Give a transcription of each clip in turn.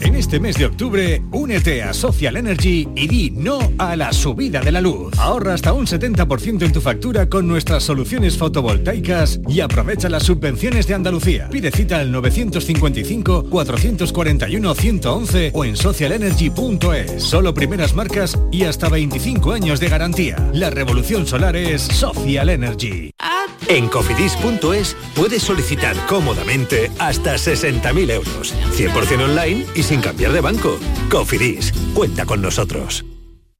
En este mes de octubre, únete a Social Energy y di no a la subida de la luz. Ahorra hasta un 70% en tu factura con nuestras soluciones fotovoltaicas y aprovecha las subvenciones de Andalucía. Pide cita al 955-441-111 o en socialenergy.es. Solo primeras marcas y hasta 25 años de garantía. La revolución solar es Social Energy. En cofidis.es puedes solicitar cómodamente hasta 60.000 euros, 100% online y sin cambiar de banco. Cofidis, cuenta con nosotros.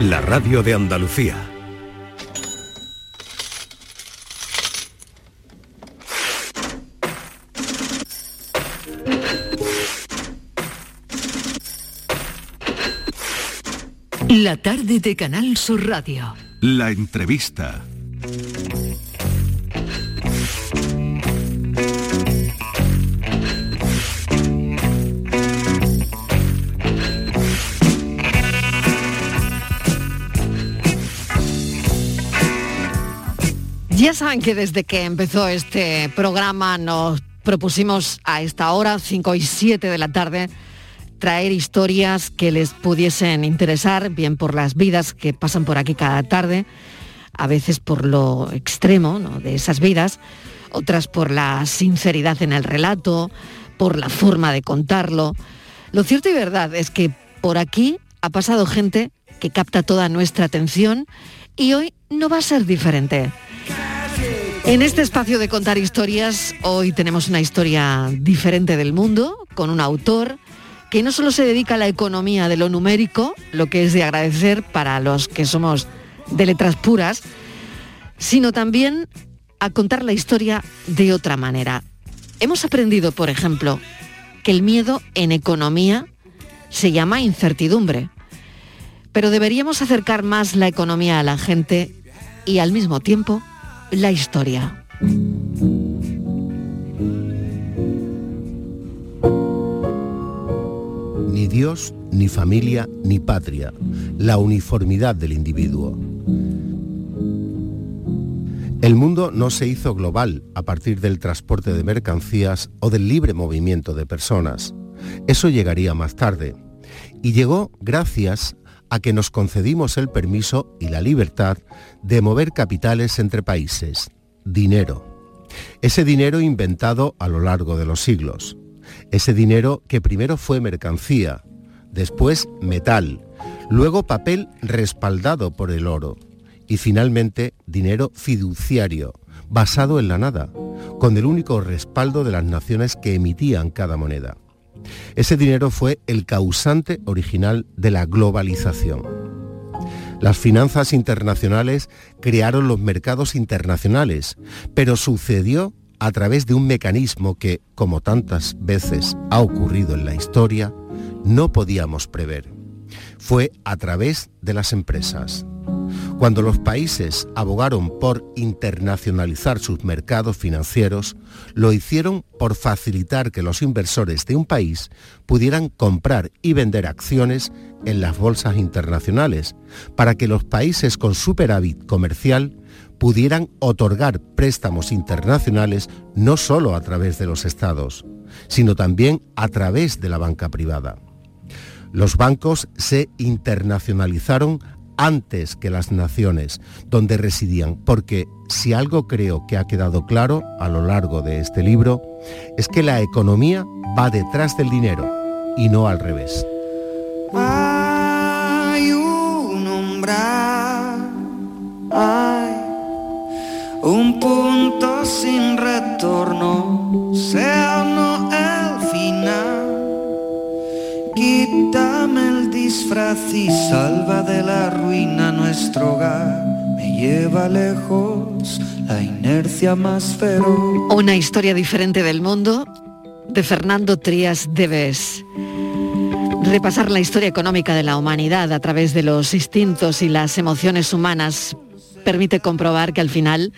la radio de Andalucía. La tarde de Canal Sur Radio. La entrevista. Ya saben que desde que empezó este programa nos propusimos a esta hora, 5 y 7 de la tarde, traer historias que les pudiesen interesar, bien por las vidas que pasan por aquí cada tarde, a veces por lo extremo ¿no? de esas vidas, otras por la sinceridad en el relato, por la forma de contarlo. Lo cierto y verdad es que por aquí ha pasado gente que capta toda nuestra atención y hoy no va a ser diferente. En este espacio de contar historias, hoy tenemos una historia diferente del mundo, con un autor que no solo se dedica a la economía de lo numérico, lo que es de agradecer para los que somos de letras puras, sino también a contar la historia de otra manera. Hemos aprendido, por ejemplo, que el miedo en economía se llama incertidumbre, pero deberíamos acercar más la economía a la gente y al mismo tiempo la historia. Ni Dios, ni familia, ni patria. La uniformidad del individuo. El mundo no se hizo global a partir del transporte de mercancías o del libre movimiento de personas. Eso llegaría más tarde. Y llegó gracias a que nos concedimos el permiso y la libertad de mover capitales entre países, dinero. Ese dinero inventado a lo largo de los siglos. Ese dinero que primero fue mercancía, después metal, luego papel respaldado por el oro y finalmente dinero fiduciario, basado en la nada, con el único respaldo de las naciones que emitían cada moneda. Ese dinero fue el causante original de la globalización. Las finanzas internacionales crearon los mercados internacionales, pero sucedió a través de un mecanismo que, como tantas veces ha ocurrido en la historia, no podíamos prever. Fue a través de las empresas. Cuando los países abogaron por internacionalizar sus mercados financieros, lo hicieron por facilitar que los inversores de un país pudieran comprar y vender acciones en las bolsas internacionales, para que los países con superávit comercial pudieran otorgar préstamos internacionales no solo a través de los estados, sino también a través de la banca privada. Los bancos se internacionalizaron antes que las naciones donde residían, porque si algo creo que ha quedado claro a lo largo de este libro, es que la economía va detrás del dinero y no al revés. Hay un umbral, hay un punto sin retorno, sea no el final. Quítame disfraz salva de la ruina nuestro hogar. Me lleva lejos la inercia más feroz. Una historia diferente del mundo de Fernando Trías Debes. Repasar la historia económica de la humanidad a través de los instintos y las emociones humanas permite comprobar que al final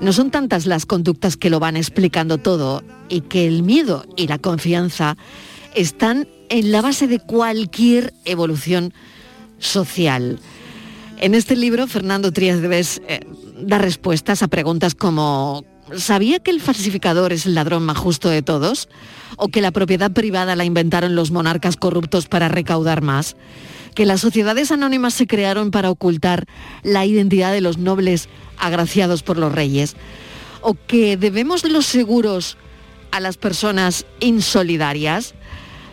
no son tantas las conductas que lo van explicando todo y que el miedo y la confianza están en la base de cualquier evolución social. En este libro, Fernando Trías Debes eh, da respuestas a preguntas como ¿sabía que el falsificador es el ladrón más justo de todos? ¿O que la propiedad privada la inventaron los monarcas corruptos para recaudar más? ¿Que las sociedades anónimas se crearon para ocultar la identidad de los nobles agraciados por los reyes? ¿O que debemos los seguros a las personas insolidarias?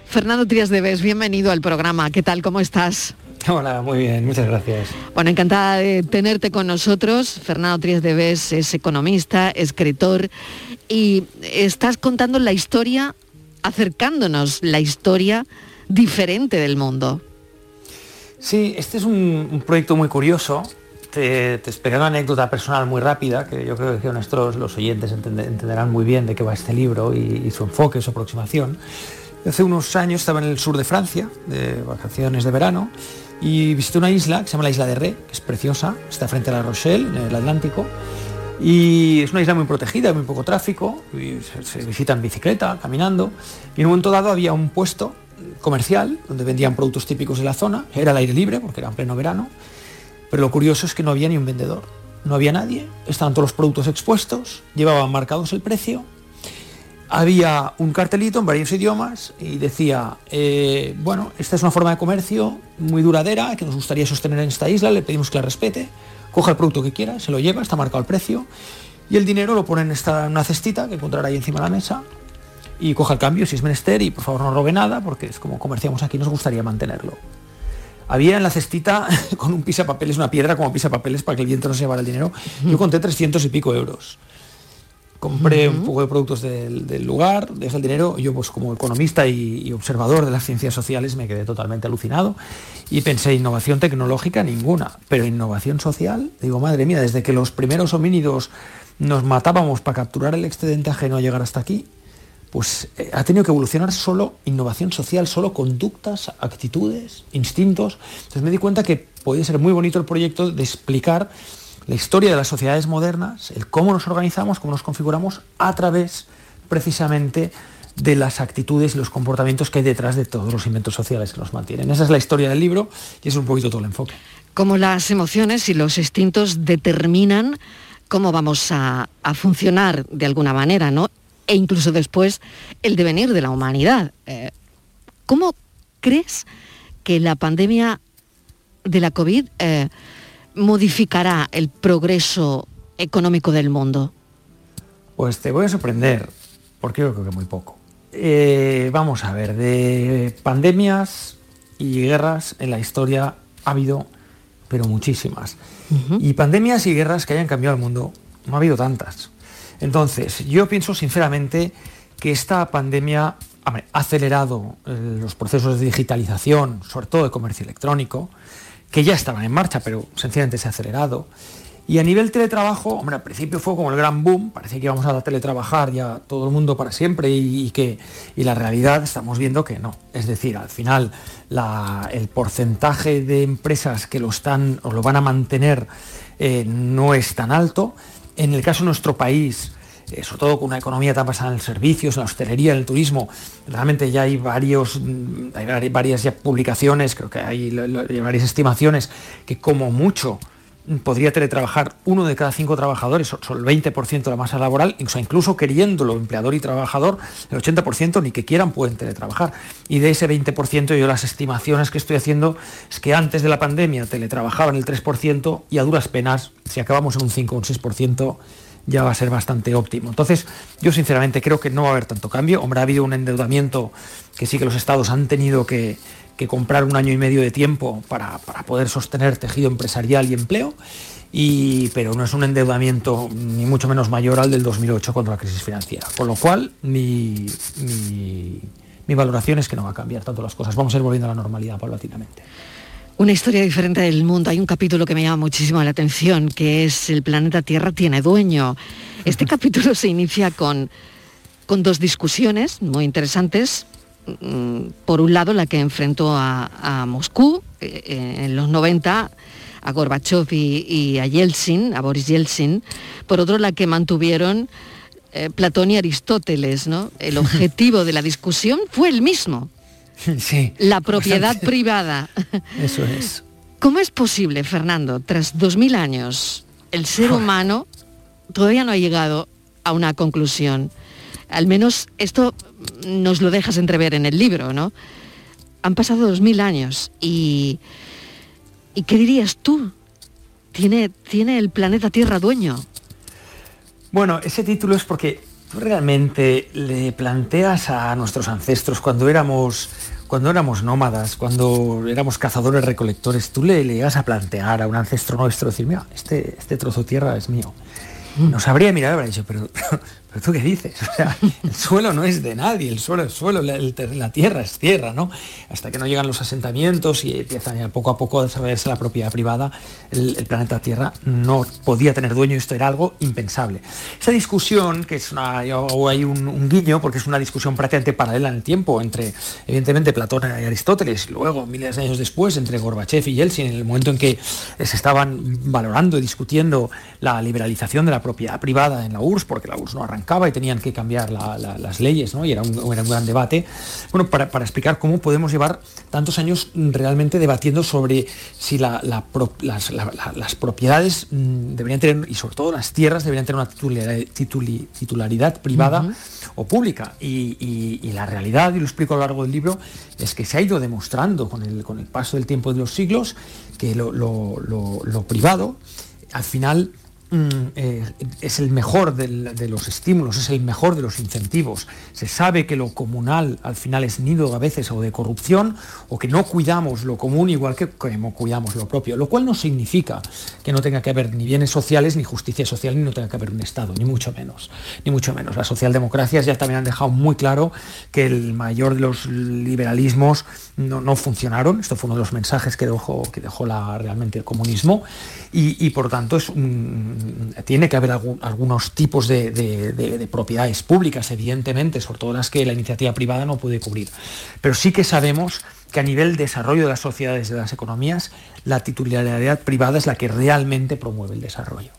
Fernando Trías Debes, bienvenido al programa. ¿Qué tal? ¿Cómo estás? Hola, muy bien, muchas gracias. Bueno, encantada de tenerte con nosotros. Fernando Trías de Bes es economista, escritor y estás contando la historia, acercándonos la historia diferente del mundo. Sí, este es un, proyecto muy curioso. Te, te explicaré una anécdota personal muy rápida, que yo creo que nuestros los oyentes entenderán muy bien de qué va este libro y su enfoque, su aproximación. Hace unos años estaba en el sur de Francia, de vacaciones de verano, y visité una isla que se llama la isla de Ré, que es preciosa, está frente a La Rochelle, en el Atlántico, y es una isla muy protegida, muy poco tráfico, y se, visita en bicicleta, caminando, y en un momento dado había un puesto comercial donde vendían productos típicos de la zona, era al aire libre porque era en pleno verano, pero lo curioso es que no había ni un vendedor, no había nadie, estaban todos los productos expuestos, llevaban marcados el precio había un cartelito en varios idiomas y decía, eh, bueno, esta es una forma de comercio muy duradera que nos gustaría sostener en esta isla, le pedimos que la respete, coja el producto que quiera, se lo lleva, está marcado el precio y el dinero lo pone en, esta, una cestita que encontrará ahí encima de la mesa y coja el cambio si es menester y por favor no robe nada porque es como comerciamos aquí, nos gustaría mantenerlo. Había en la cestita con un pisapapeles, una piedra como pisapapeles para que el viento no se llevara el dinero. Yo conté 300 y pico euros compré un poco de productos del, lugar, dejé el dinero, yo pues como economista y, observador de las ciencias sociales me quedé totalmente alucinado y pensé innovación tecnológica ninguna, pero innovación social, digo, madre mía, desde que los primeros homínidos nos matábamos para capturar el excedente ajeno a llegar hasta aquí, pues eh, ha tenido que evolucionar solo innovación social, solo conductas, actitudes, instintos. Entonces me di cuenta que podía ser muy bonito el proyecto de explicar la historia de las sociedades modernas, el cómo nos organizamos, cómo nos configuramos a través precisamente de las actitudes y los comportamientos que hay detrás de todos los inventos sociales que nos mantienen. Esa es la historia del libro y es un poquito todo el enfoque. Cómo las emociones y los instintos determinan cómo vamos a, funcionar de alguna manera, ¿no? E incluso después el devenir de la humanidad. Eh, ¿Cómo crees que la pandemia de la COVID eh, modificará el progreso económico del mundo? Pues te voy a sorprender, porque yo creo que muy poco. Eh, vamos a ver, de pandemias y guerras en la historia ha habido, pero muchísimas. Y pandemias y guerras que hayan cambiado el mundo, no ha habido tantas. Entonces, yo pienso sinceramente que esta pandemia ha acelerado eh, los procesos de digitalización, sobre todo de comercio electrónico, que ya estaban en marcha, pero sencillamente se ha acelerado. Y a nivel teletrabajo, hombre, al principio fue como el gran boom, parecía que íbamos a teletrabajar ya todo el mundo para siempre y, que y la realidad estamos viendo que no. Es decir, al final el porcentaje de empresas que lo están o lo van a mantener eh, no es tan alto. En el caso de nuestro país, sobre todo con una economía tan basada en servicios, en la hostelería, en el turismo, realmente ya hay varios, mm, hay varias publicaciones, creo que hay, varias estimaciones que como mucho podría teletrabajar uno de cada cinco trabajadores, son el 20% de la masa laboral, incluso queriéndolo empleador y trabajador, el 80% ni que quieran pueden teletrabajar. Y de ese 20% yo las estimaciones que estoy haciendo es que antes de la pandemia teletrabajaban el 3% y a duras penas, si acabamos en un 5 o un 6%, ya va a ser bastante óptimo. Entonces, yo sinceramente creo que no va a haber tanto cambio. Hombre, ha habido un endeudamiento que sí que los estados han tenido que, comprar un año y medio de tiempo para, poder sostener tejido empresarial y empleo. y, pero no es un endeudamiento ni mucho menos mayor al del 2008 contra la crisis financiera. Con lo cual, mi, mi valoración es que no va a cambiar tanto las cosas. Vamos a ir volviendo a la normalidad paulatinamente. Una historia diferente del mundo. Hay un capítulo que me llama muchísimo la atención, que es El planeta Tierra tiene dueño. Este capítulo se inicia con, con dos discusiones muy interesantes. Mm, por un lado, la que enfrentó a, Moscú eh, eh, en los 90 a Gorbachev y, a Yeltsin, a Boris Yeltsin. Por otro, la que mantuvieron eh, Platón y Aristóteles, ¿no? El objetivo de la discusión fue el mismo. Sí. La propiedad privada. Eso es. ¿Cómo es posible, Fernando, tras dos mil años, el ser humano todavía no ha llegado a una conclusión? Al menos esto nos lo dejas entrever en el libro, ¿no? Han pasado dos mil años y, ¿y qué dirías tú? ¿Tiene, ¿Tiene el planeta Tierra dueño? Bueno, ese título es porque tú realmente le planteas a nuestros ancestros cuando éramos cuando éramos nómadas, cuando éramos cazadores recolectores, tú le, llegas a plantear a un ancestro nuestro decir, mira, este, este trozo de tierra es mío. Mm. Nos habría mirado y habría dicho, pero, pero tú qué dices? El suelo no es de nadie, el suelo es suelo, la, tierra es tierra, ¿no? Hasta que no llegan los asentamientos y empiezan poco a poco a desarrollarse la propiedad privada, el, planeta Tierra no podía tener dueño esto era algo impensable. Esa discusión, que es una, o hay un, guiño, porque es una discusión prácticamente paralela en el tiempo entre, evidentemente, Platón y Aristóteles, y luego, miles de años después, entre Gorbachev y Yeltsin, en el momento en que se estaban valorando y discutiendo la liberalización de la propiedad privada en la URSS, porque la URSS no arrancó y tenían que cambiar las leyes, ¿no? y era un, gran debate, bueno, para, explicar cómo podemos llevar tantos años realmente debatiendo sobre si las, propiedades mm, deberían tener, y sobre todo las tierras, deberían tener una titularidad, privada o pública. Y, la realidad, y lo explico a lo largo del libro, es que se ha ido demostrando con el, con el paso del tiempo de los siglos que lo privado al final Mm, eh, es el mejor de los estímulos, es el mejor de los incentivos. Se sabe que lo comunal al final es nido a veces o de corrupción o que no cuidamos lo común igual que cuidamos lo propio, lo cual no significa que no tenga que haber ni bienes sociales, ni justicia social, ni no tenga que haber un Estado, ni mucho menos, ni mucho menos. Las socialdemocracias ya también han dejado muy claro que el mayor de los liberalismos no, funcionaron. Esto fue uno de los mensajes que dejó, que dejó la, realmente el comunismo y, por tanto es tiene que haber algunos tipos de, propiedades públicas, evidentemente, sobre todo las que la iniciativa privada no puede cubrir. Pero sí que sabemos que a nivel desarrollo de las sociedades, de las economías, la titularidad privada es la que realmente promueve el desarrollo.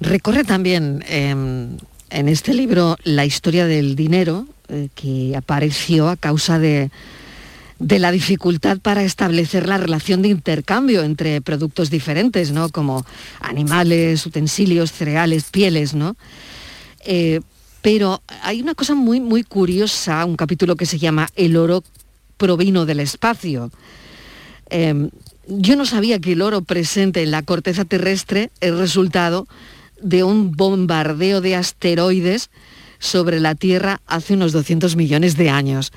Recorre también em, en este libro la historia del dinero eh, que apareció a causa de de la dificultad para establecer la relación de intercambio entre productos diferentes, ¿no? Como animales, utensilios, cereales, pieles, ¿no? Eh, pero hay una cosa muy, muy curiosa, un capítulo que se llama El oro provino del espacio. Em, yo no sabía que el oro presente en la corteza terrestre es resultado de un bombardeo de asteroides sobre la Tierra hace unos 200 millones de años.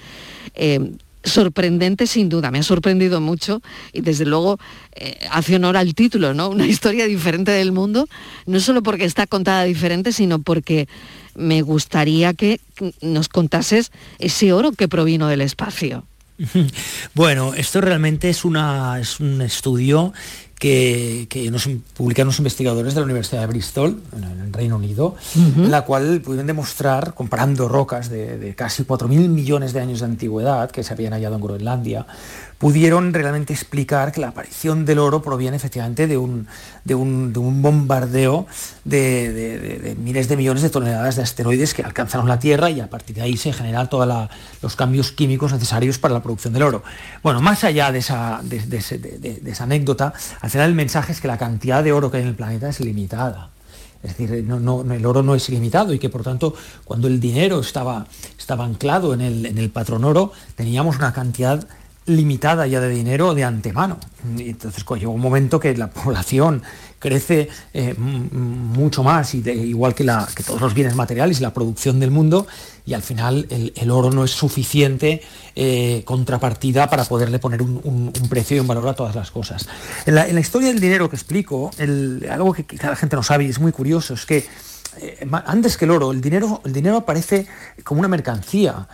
Em, sorprendente sin duda, me ha sorprendido mucho y desde luego eh, hace honor al título, ¿no? Una historia diferente del mundo, no solo porque está contada diferente, sino porque me gustaría que nos contases ese oro que provino del espacio. Bueno, esto realmente es, una, es un estudio que, nos publicaron los investigadores de la Universidad de Bristol, en el Reino Unido, en la cual pudieron demostrar, comparando rocas de, de casi 4.000 millones de años de antigüedad que se habían hallado en Groenlandia, pudieron realmente explicar que la aparición del oro proviene efectivamente de un, de un, bombardeo de, miles de millones de toneladas de asteroides que alcanzaron la Tierra y a partir de ahí se generan todos los cambios químicos necesarios para la producción del oro. Bueno, más allá de esa, esa anécdota, al final el mensaje es que la cantidad de oro que hay en el planeta es limitada. Es decir, no, el oro no es ilimitado y que por tanto cuando el dinero estaba, estaba anclado en el, en patrón oro teníamos una cantidad limitada ya de dinero de antemano. Entonces llegó un momento que la población crece eh, mucho más, y igual que, la, que, todos los bienes materiales y la producción del mundo, y al final el, oro no es suficiente eh, contrapartida para poderle poner un, precio y un valor a todas las cosas. En la, historia del dinero que explico, algo que quizá la gente no sabe y es muy curioso, es que eh, antes que el oro, el dinero, el dinero aparece como una mercancía.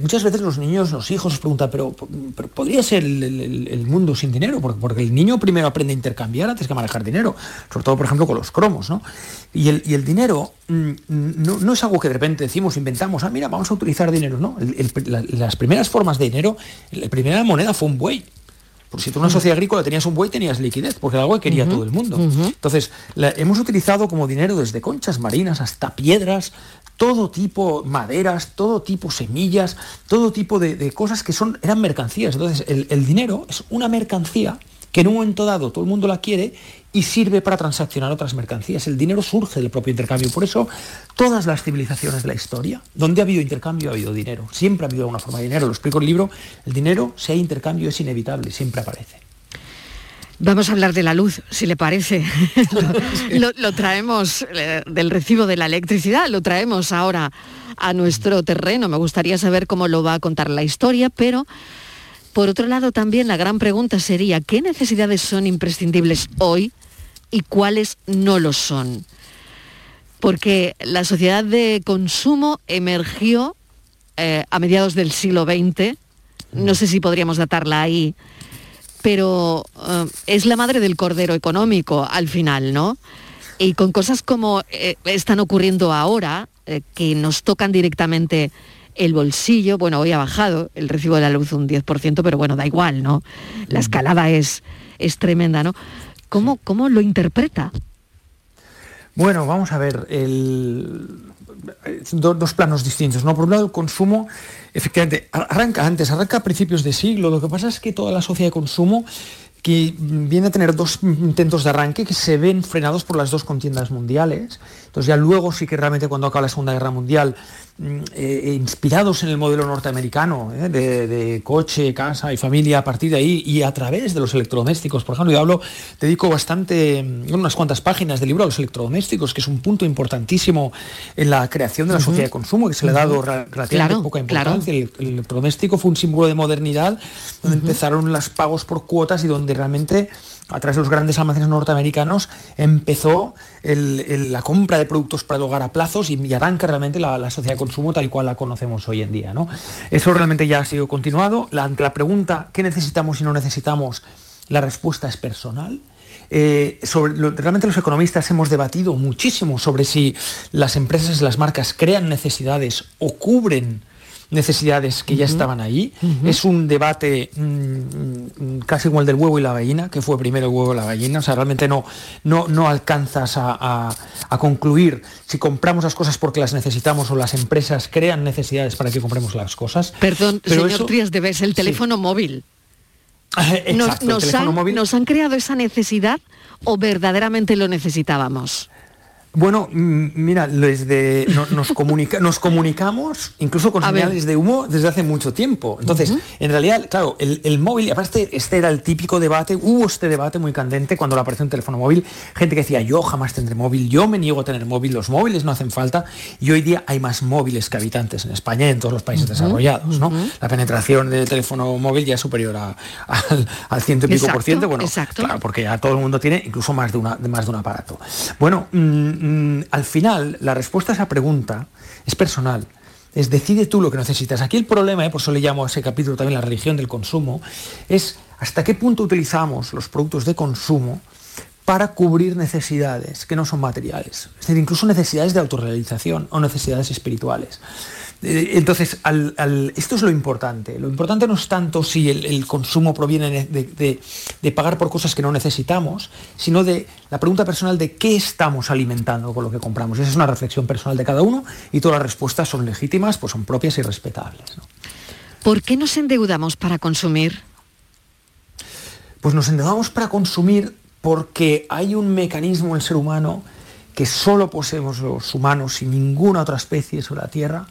muchas veces los niños, los hijos preguntan, pero, ¿podría ser el, mundo sin dinero? Porque, el niño primero aprende a intercambiar antes que manejar dinero, sobre todo, por ejemplo, con los cromos. ¿no? Y, el, dinero mm, no, es algo que de repente decimos, inventamos, ah, mira, vamos a utilizar dinero. No, las primeras formas de dinero, la primera moneda fue un buey. Porque si tú en una sociedad agrícola tenías un buey, tenías liquidez, porque era algo que quería todo el mundo. Entonces, hemos utilizado como dinero desde conchas marinas hasta piedras, todo tipo, maderas, todo tipo semillas, todo tipo de, cosas que son, eran mercancías. Entonces, el dinero es una mercancía que en un momento dado todo el mundo la quiere y sirve para transaccionar otras mercancías. El dinero surge del propio intercambio. Por eso, todas las civilizaciones de la historia, donde ha habido intercambio, ha habido dinero. Siempre ha habido alguna forma de dinero. Lo explico en el libro. El dinero, si hay intercambio, es inevitable, siempre aparece. Vamos a hablar de la luz, si le parece. lo, traemos eh, del recibo de la electricidad, lo traemos ahora a nuestro terreno. Me gustaría saber cómo lo va a contar la historia, pero por otro lado, también la gran pregunta sería, ¿qué necesidades son imprescindibles hoy y cuáles no lo son? Porque la sociedad de consumo emergió eh, a mediados del siglo XX, no sé si podríamos datarla ahí, pero eh, es la madre del cordero económico al final, ¿no? Y con cosas como eh, están ocurriendo ahora, que nos tocan directamente el bolsillo, bueno, hoy ha bajado el recibo de la luz un 10%, pero bueno, da igual, ¿no? La escalada es, es tremenda, ¿no? ¿Cómo, ¿Cómo lo interpreta? Bueno, vamos a ver, dos planos distintos. ¿no? Por un lado, el consumo, efectivamente, arranca antes, arranca a principios de siglo. Lo que pasa es que toda la sociedad de consumo que viene a tener dos intentos de arranque que se ven frenados por las dos contiendas mundiales. Entonces ya luego sí que realmente cuando acaba la Segunda Guerra Mundial Mm, eh, inspirados en el modelo norteamericano eh, de, coche, casa y familia a partir de ahí y a través de los electrodomésticos. Por ejemplo, yo hablo, dedico bastante, mm, unas cuantas páginas del libro a los electrodomésticos, que es un punto importantísimo en la creación de la sociedad de consumo, que se le ha dado relativamente poca importancia. El, electrodoméstico fue un símbolo de modernidad, donde empezaron los pagos por cuotas y donde realmente a través de los grandes almacenes norteamericanos, empezó la compra de productos para el hogar a plazos y, arranca realmente la, sociedad de consumo tal y cual la conocemos hoy en día. ¿no? Eso realmente ya ha sido continuado. La, ante la pregunta, ¿qué necesitamos y no necesitamos? La respuesta es personal. Eh, realmente los economistas hemos debatido muchísimo sobre si las empresas, las marcas crean necesidades o cubren necesidades que ya estaban ahí. Es un debate mm, mm, casi como el del huevo y la gallina, que fue primero el huevo y la gallina. O sea, realmente no, no, no alcanzas a, concluir si compramos las cosas porque las necesitamos o las empresas crean necesidades para que compremos las cosas. Perdón, Pero señor Trias de el teléfono móvil. Exacto, nos, móvil. ¿Nos han creado esa necesidad o verdaderamente lo necesitábamos? Bueno, mira, desde nos, comunica, nos comunicamos incluso con señales de humo desde hace mucho tiempo. Entonces, en realidad, claro, el, móvil, aparte este era el típico debate, hubo este debate muy candente cuando le apareció un teléfono móvil, gente que decía, yo jamás tendré móvil, yo me niego a tener móvil, los móviles no hacen falta, y hoy día hay más móviles que habitantes en España y en todos los países desarrollados, ¿no? La penetración del teléfono móvil ya es superior al ciento y pico por ciento, bueno, claro, porque ya todo el mundo tiene incluso más de, una, más de un aparato. Bueno, mm, Mm, al final, la respuesta a esa pregunta es personal. Es decide tú lo que necesitas. Aquí el problema, eh, por eso le llamo a ese capítulo también la religión del consumo, es hasta qué punto utilizamos los productos de consumo para cubrir necesidades que no son materiales. Es decir, incluso necesidades de autorrealización o necesidades espirituales. Eh, entonces, esto es lo importante. Lo importante no es tanto si el, consumo proviene de, pagar por cosas que no necesitamos, sino de la pregunta personal de qué estamos alimentando con lo que compramos. Esa es una reflexión personal de cada uno y todas las respuestas son legítimas, pues son propias y respetables. ¿Por qué nos endeudamos para consumir? Pues nos endeudamos para consumir porque hay un mecanismo en el ser humano que solo poseemos los humanos y ninguna otra especie sobre la Tierra,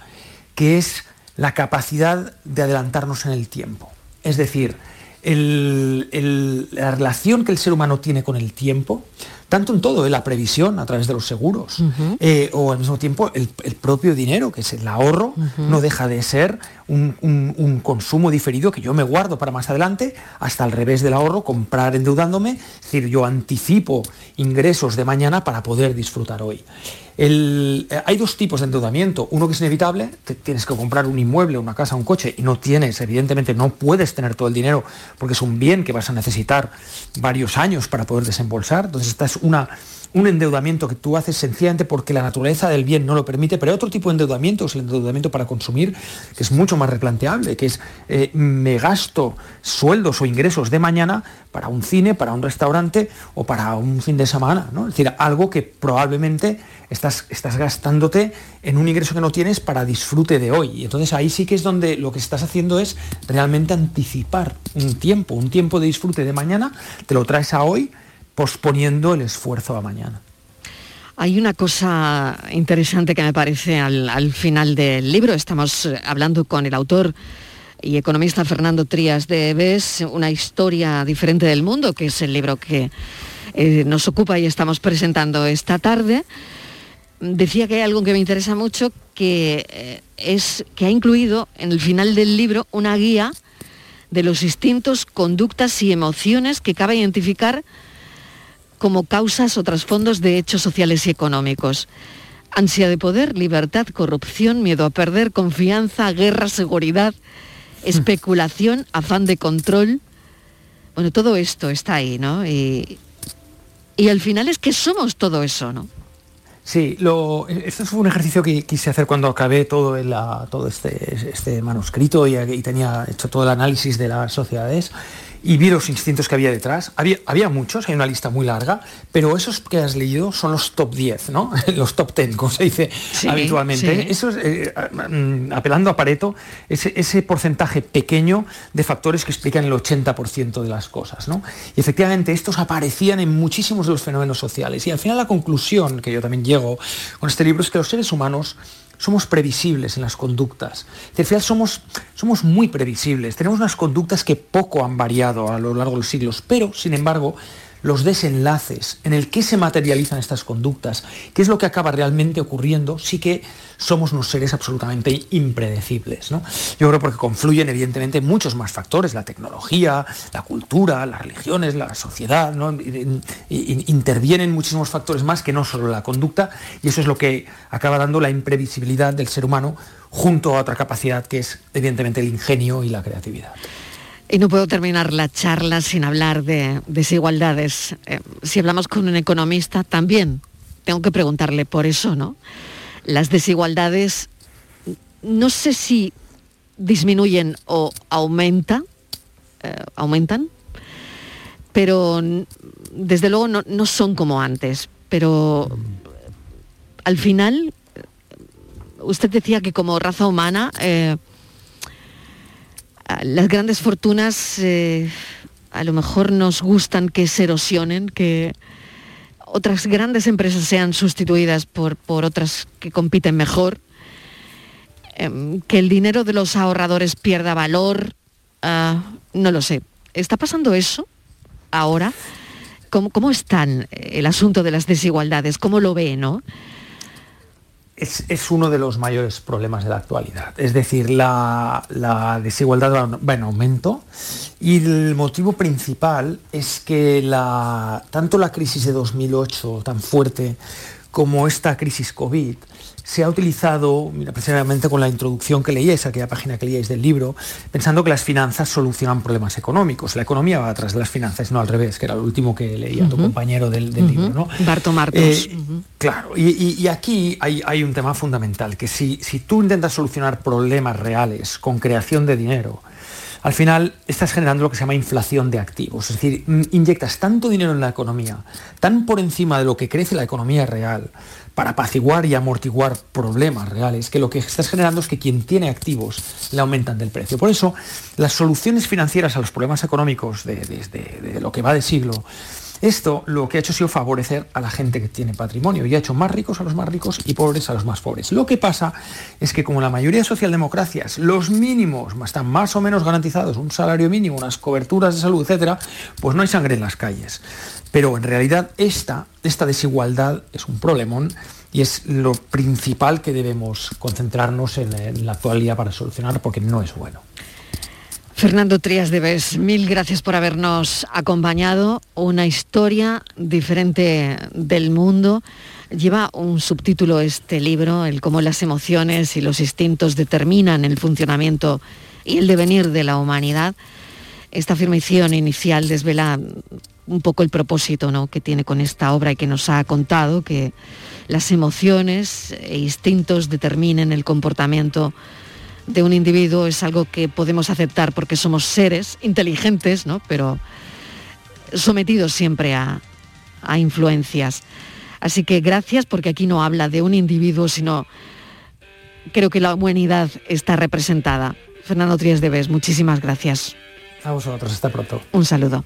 que es la capacidad de adelantarnos en el tiempo. Es decir, la relación que el ser humano tiene con el tiempo, tanto en todo, en la previsión a través de los seguros, eh, o al mismo tiempo el, propio dinero, que es el ahorro, no deja de ser un, consumo diferido que yo me guardo para más adelante, hasta al revés del ahorro, comprar endeudándome, es decir, yo anticipo ingresos de mañana para poder disfrutar hoy. Eh, hay dos tipos de endeudamiento. Uno que es inevitable, tienes que comprar un inmueble, una casa, un coche y no tienes, evidentemente no puedes tener todo el dinero porque es un bien que vas a necesitar varios años para poder desembolsar. Entonces esta es una, un endeudamiento que tú haces sencillamente porque la naturaleza del bien no lo permite, pero hay otro tipo de endeudamiento, es el endeudamiento para consumir, que es mucho más replanteable, que es eh, me gasto sueldos o ingresos de mañana para un cine, para un restaurante o para un fin de semana. ¿no? Es decir, algo que probablemente estás, estás gastándote en un ingreso que no tienes para disfrute de hoy. Y entonces ahí sí que es donde lo que estás haciendo es realmente anticipar un tiempo, un tiempo de disfrute de mañana, te lo traes a hoy posponiendo el esfuerzo a mañana. Hay una cosa interesante que me parece al, final del libro. Estamos eh, hablando con el autor y economista Fernando Trías de Eves, Una historia diferente del mundo, que es el libro que eh, nos ocupa y estamos presentando esta tarde. Decía que hay algo que me interesa mucho, que eh, es que ha incluido en el final del libro una guía de los instintos, conductas y emociones que cabe identificar como causas o trasfondos de hechos sociales y económicos. Ansia de poder, libertad, corrupción, miedo a perder, confianza, guerra, seguridad, especulación, afán de control. Bueno, todo esto está ahí, ¿no? Y, al final es que somos todo eso, ¿no? Sí, lo, este fue un ejercicio que quise hacer cuando acabé todo, todo este, este manuscrito y, y, tenía hecho todo el análisis de las sociedades y vi los instintos que había detrás. Había, había muchos, hay una lista muy larga, pero esos que has leído son los top 10, ¿no? los top 10, como se dice habitualmente. Eso es, eh, mm, apelando a Pareto, ese, ese, porcentaje pequeño de factores que explican el 80% de las cosas. ¿no? Y efectivamente estos aparecían en muchísimos de los fenómenos sociales. Y al final la conclusión que yo también llego con este libro es que los seres humanos somos previsibles en las conductas. Al final somos, somos muy previsibles, tenemos unas conductas que poco han variado a lo largo de los siglos, pero sin embargo los desenlaces en el que se materializan estas conductas, qué es lo que acaba realmente ocurriendo, sí que somos unos seres absolutamente impredecibles. ¿no? Yo creo porque confluyen evidentemente muchos más factores, la tecnología, la cultura, las religiones, la sociedad, intervienen muchísimos factores más que no solo la conducta y eso es lo que acaba dando la imprevisibilidad del ser humano junto a otra capacidad que es evidentemente el ingenio y la creatividad. Y no puedo terminar la charla sin hablar de desigualdades. Eh, si hablamos con un economista, también tengo que preguntarle por eso, ¿no? Las desigualdades, no sé si disminuyen o aumenta, eh, aumentan, pero desde luego no, son como antes. Pero al final, usted decía que como raza humana, eh, las grandes fortunas eh, a lo mejor nos gustan que se erosionen, que otras grandes empresas sean sustituidas por, por otras que compiten mejor, em, que el dinero de los ahorradores pierda valor, ah, no lo sé. ¿Está pasando eso ahora? ¿Cómo, ¿Cómo están el asunto de las desigualdades? ¿Cómo lo ve, no? Es, uno de los mayores problemas de la actualidad. Es decir, la, desigualdad va en aumento y el motivo principal es que la, tanto la crisis de 2008 tan fuerte como esta crisis COVID se ha utilizado, mira, precisamente con la introducción que leíais, aquella página que leíais del libro, pensando que las finanzas solucionan problemas económicos. La economía va atrás de las finanzas, no al revés, que era lo último que leía tu compañero del, libro. ¿no? Barto Martos. Eh, claro, y, aquí hay, un tema fundamental, que si, si tú intentas solucionar problemas reales con creación de dinero, al final estás generando lo que se llama inflación de activos. Es decir, inyectas tanto dinero en la economía, tan por encima de lo que crece la economía real, para apaciguar y amortiguar problemas reales, que lo que estás generando es que quien tiene activos le aumentan del precio. Por eso, las soluciones financieras a los problemas económicos de, desde lo que va de siglo Esto lo que ha hecho ha sido favorecer a la gente que tiene patrimonio y ha hecho más ricos a los más ricos y pobres a los más pobres. Lo que pasa es que como la mayoría de socialdemocracias, los mínimos están más o menos garantizados, un salario mínimo, unas coberturas de salud, etcétera, pues no hay sangre en las calles. Pero en realidad esta, esta desigualdad es un problemón y es lo principal que debemos concentrarnos en, en la actualidad para solucionar porque no es bueno. Fernando Trías Debes, mil gracias por habernos acompañado. Una historia diferente del mundo. Lleva un subtítulo este libro, el cómo las emociones y los instintos determinan el funcionamiento y el devenir de la humanidad. Esta afirmación inicial desvela un poco el propósito ¿no? que tiene con esta obra y que nos ha contado que las emociones e instintos determinen el comportamiento de un individuo es algo que podemos aceptar porque somos seres inteligentes, ¿no? pero sometidos siempre a, a influencias. Así que gracias porque aquí no habla de un individuo, sino creo que la humanidad está representada. Fernando Trías de Bes, muchísimas gracias. A vosotros, hasta pronto. Un saludo.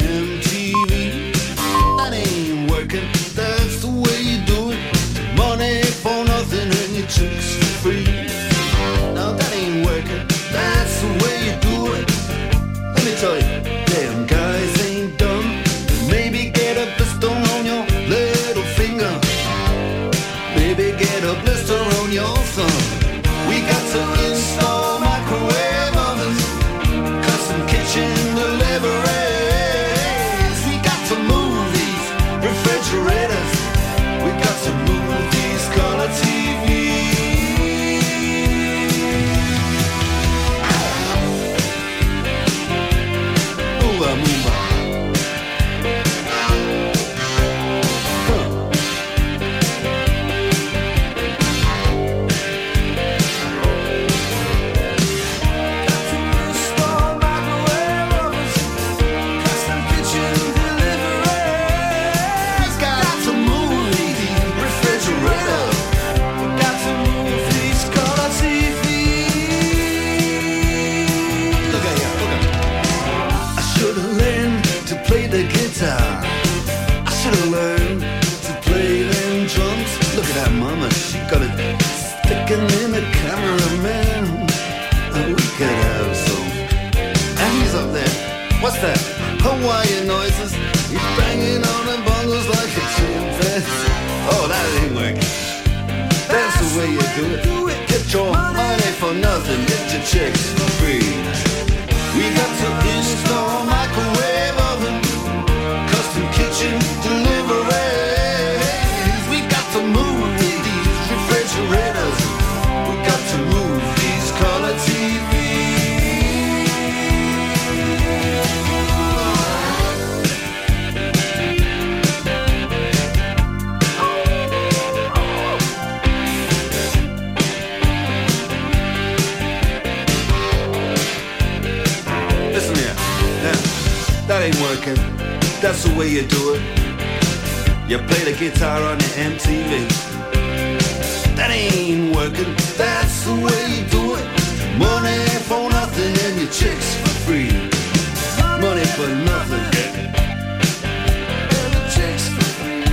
way you do it. You play the guitar on the MTV. That ain't working. That's the way you do it. Money for nothing and your chicks for free. Money for nothing. And for free.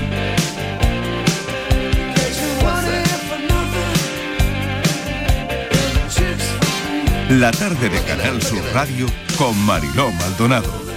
Money for nothing. And for free. La tarde de Canal Sur Radio con Mariló Maldonado.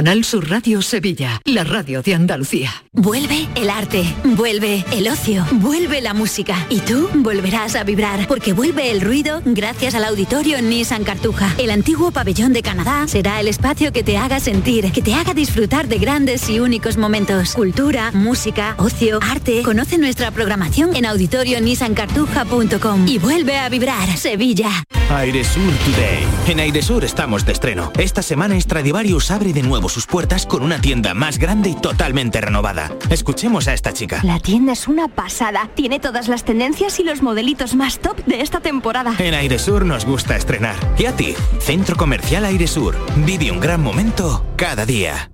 Canal Sur Radio Sevilla, la radio de Andalucía. Vuelve el arte, vuelve el ocio, vuelve la música y tú volverás a vibrar porque vuelve el ruido gracias al auditorio Nissan Cartuja. El antiguo pabellón de Canadá será el espacio que te haga sentir, que te haga disfrutar de grandes y únicos momentos. Cultura, música, ocio, arte. Conoce nuestra programación en auditorionissancartuja.com y vuelve a vibrar Sevilla. Airesur Today. En Airesur estamos de estreno. Esta semana Stradivarius abre de nuevo sus puertas con una tienda más grande y totalmente renovada. Escuchemos a esta chica. La tienda es una pasada. Tiene todas las tendencias y los modelitos más top de esta temporada. En Airesur nos gusta estrenar. ¿Y a ti? Centro Comercial Airesur. Vive un gran momento cada día.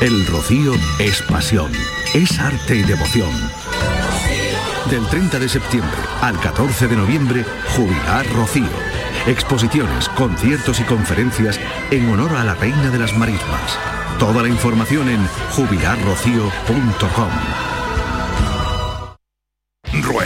El rocío es pasión, es arte y devoción. Del 30 de septiembre al 14 de noviembre, Jubilar Rocío. Exposiciones, conciertos y conferencias en honor a la Reina de las Marismas. Toda la información en jubilarrocío.com.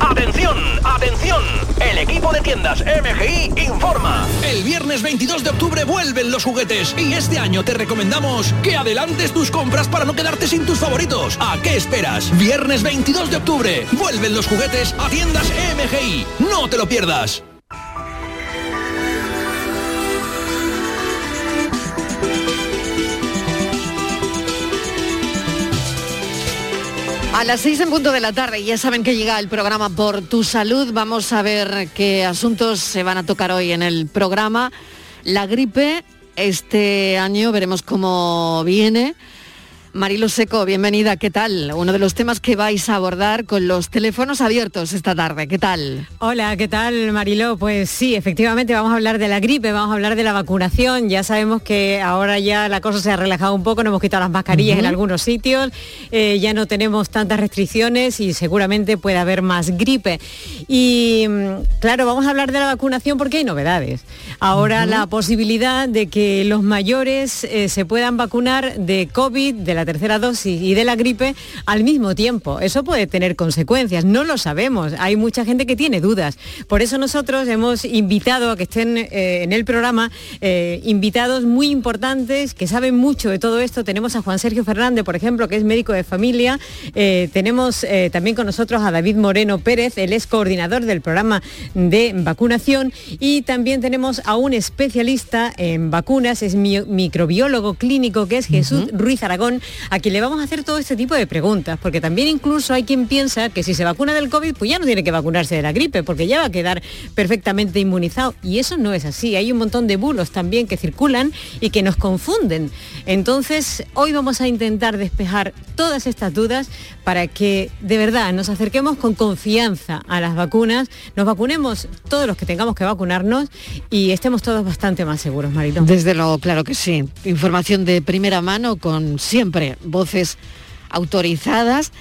¡Atención! ¡Atención! El equipo de tiendas MGI informa. El viernes 22 de octubre vuelven los juguetes y este año te recomendamos que adelantes tus compras para no quedarte sin tus favoritos. ¿A qué esperas? Viernes 22 de octubre vuelven los juguetes a tiendas MGI. No te lo pierdas. A las seis en punto de la tarde, ya saben que llega el programa Por tu Salud. Vamos a ver qué asuntos se van a tocar hoy en el programa. La gripe, este año veremos cómo viene. Marilo Seco, bienvenida, ¿qué tal? Uno de los temas que vais a abordar con los teléfonos abiertos esta tarde, ¿qué tal? Hola, ¿qué tal Marilo? Pues sí, efectivamente vamos a hablar de la gripe, vamos a hablar de la vacunación. Ya sabemos que ahora ya la cosa se ha relajado un poco, no hemos quitado las mascarillas en algunos sitios, eh, ya no tenemos tantas restricciones y seguramente puede haber más gripe. Y mm, claro, vamos a hablar de la vacunación porque hay novedades. Ahora la posibilidad de que los mayores eh, se puedan vacunar de COVID, de la tercera dosis y de la gripe al mismo tiempo. Eso puede tener consecuencias, no lo sabemos. Hay mucha gente que tiene dudas. Por eso nosotros hemos invitado a que estén eh, en el programa eh, invitados muy importantes que saben mucho de todo esto. Tenemos a Juan Sergio Fernández, por ejemplo, que es médico de familia. Eh, tenemos también con nosotros a David Moreno Pérez, él es coordinador del programa de vacunación. Y también tenemos a un especialista en vacunas, es mi- microbiólogo clínico, que es Jesús Ruiz Aragón, a quien le vamos a hacer todo este tipo de preguntas, porque también incluso hay quien piensa que si se vacuna del COVID, pues ya no tiene que vacunarse de la gripe, porque ya va a quedar perfectamente inmunizado. Y eso no es así. Hay un montón de bulos también que circulan y que nos confunden. Entonces, hoy vamos a intentar despejar todas estas dudas para que de verdad nos acerquemos con confianza a las vacunas, nos vacunemos todos los que tengamos que vacunarnos y estemos todos bastante más seguros, Marito. Desde luego, claro que sí. Información de primera mano con siempre voces autorizadas.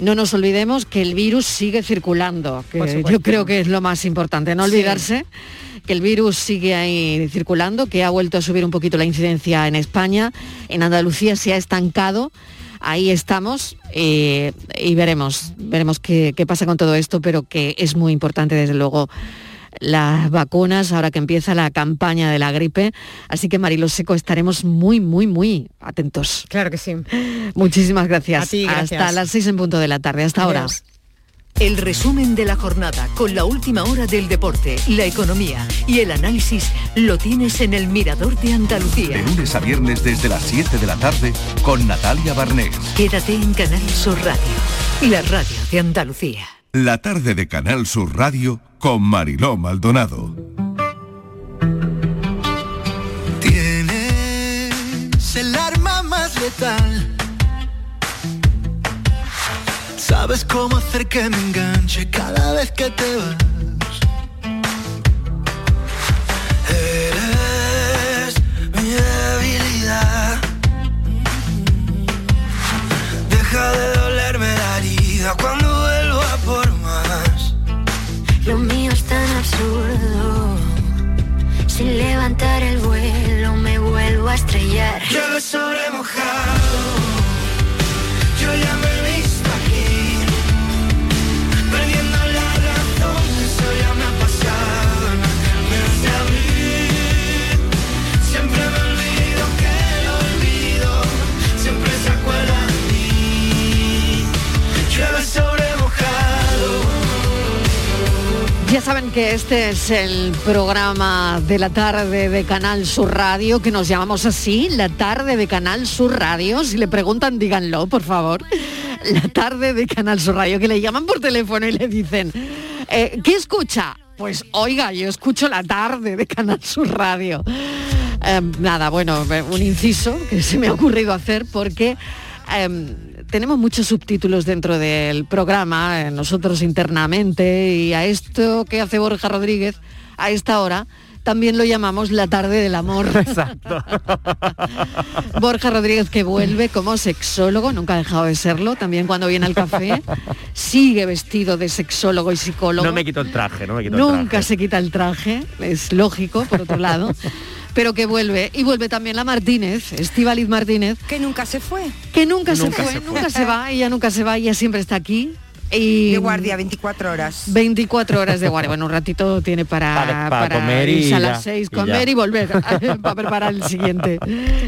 No nos olvidemos que el virus sigue circulando, que yo creo que es lo más importante, no Sí. olvidarse que el virus sigue ahí circulando, que ha vuelto a subir un poquito la incidencia en España, en Andalucía se ha estancado, ahí estamos eh, y veremos, veremos qué, qué pasa con todo esto, pero que es muy importante desde luego las vacunas, ahora que empieza la campaña de la gripe. Así que Marilo Seco, estaremos muy, muy, muy atentos. Claro que sí. Muchísimas gracias. A ti, gracias. Hasta las seis en punto de la tarde. Hasta ahora. El resumen de la jornada con la última hora del deporte, la economía y el análisis lo tienes en el Mirador de Andalucía. De lunes a viernes desde las 7 de la tarde con Natalia Barnés. Quédate en Canal Sur Radio, la radio de Andalucía. La tarde de Canal Sur Radio con Mariló Maldonado. Tienes el arma más letal. Sabes cómo hacer que me enganche cada vez que te vas. Eres mi debilidad. Deja de dolerme la herida cuando Sin levantar el vuelo me vuelvo a estrellar. Llueve sobre. Saben que este es el programa de la tarde de Canal Sur Radio, que nos llamamos así, la tarde de Canal Sur Radio. Si le preguntan, díganlo, por favor. La tarde de Canal Sur Radio, que le llaman por teléfono y le dicen, eh, ¿qué escucha? Pues oiga, yo escucho la tarde de Canal Sur Radio. Eh, nada, bueno, un inciso que se me ha ocurrido hacer porque em, tenemos muchos subtítulos dentro del programa, eh, nosotros internamente, y a esto que hace Borja Rodríguez a esta hora, también lo llamamos la tarde del amor. Exacto. Borja Rodríguez que vuelve como sexólogo, nunca ha dejado de serlo, también cuando viene al café, sigue vestido de sexólogo y psicólogo. No me quito el traje, no me quito el Nunca traje. se quita el traje, es lógico, por otro lado. Pero que vuelve, y vuelve también la Martínez, Estíbaliz Martínez. Que nunca se fue. Que nunca, se, fue, se fue. nunca se va, ella nunca se va, ella siempre está aquí. Y De guardia, 24 horas. 24 horas de guardia. Bueno, un ratito tiene para, Para- para comer y a las 6, y comer y volver para preparar el siguiente,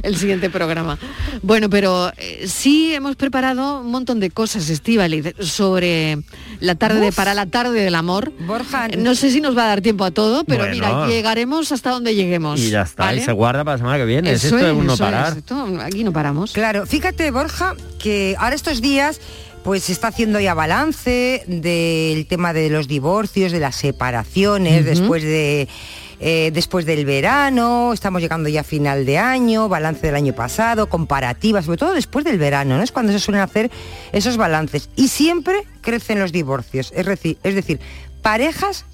el siguiente programa. Bueno, pero eh, sí hemos preparado un montón de cosas, Estíbaliz, sobre la tarde, Uf. para la tarde del amor. Borja, No sé si nos va a dar tiempo a todo, pero Bueno. mira, llegaremos hasta donde lleguemos. Y ya está, ¿vale? y se guarda para la semana que viene. Eso es esto es, uno eso parar. es, esto- aquí no paramos. Claro, fíjate, Borja, que ahora estos días pues se está haciendo ya balance del tema de los divorcios, de las separaciones, después de eh, después del verano, estamos llegando ya a final de año, balance del año pasado, comparativas, sobre todo después del verano, ¿no? Es cuando se suelen hacer esos balances. Y siempre crecen los divorcios, es decir, es decir, parejas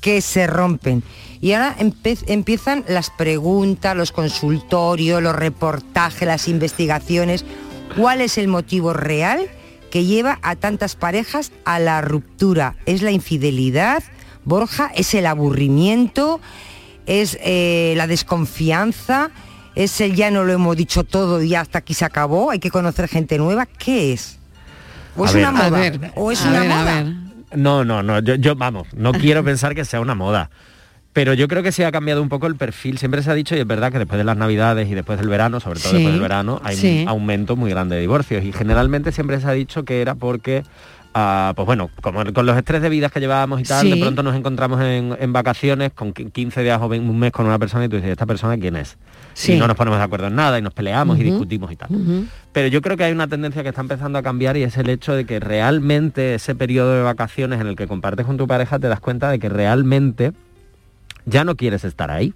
que se rompen. Y ahora empiezan las preguntas, los consultorios, los reportajes, las investigaciones. ¿Cuál es el motivo real que lleva a tantas parejas a la ruptura? ¿Es la infidelidad, Borja? ¿Es el aburrimiento? ¿Es eh, la desconfianza? ¿Es el ya no lo hemos dicho todo y hasta aquí se acabó? ¿Hay que conocer gente nueva? ¿Qué es? ¿O A es ver. una moda? ver, ¿O es una ver, moda? No, no, no, yo, yo, vamos, no quiero pensar que sea una moda. Pero yo creo que sí ha cambiado un poco el perfil. Siempre se ha dicho, y es verdad que después de las navidades y después del verano, sobre todo Sí, después del verano, hay sí. un aumento muy grande de divorcios. Y generalmente siempre se ha dicho que era porque, ah, pues bueno, como con los estrés de vidas que llevábamos y tal, Sí. de pronto nos encontramos en, en vacaciones con qui- 15 días o 20 un mes con una persona y tú dices, ¿esta persona quién es? Sí. Y no nos ponemos de acuerdo en nada y nos peleamos y discutimos y tal. Pero yo creo que hay una tendencia que está empezando a cambiar y es el hecho de que realmente ese periodo de vacaciones en el que compartes con tu pareja te das cuenta de que realmente ya no quieres estar ahí.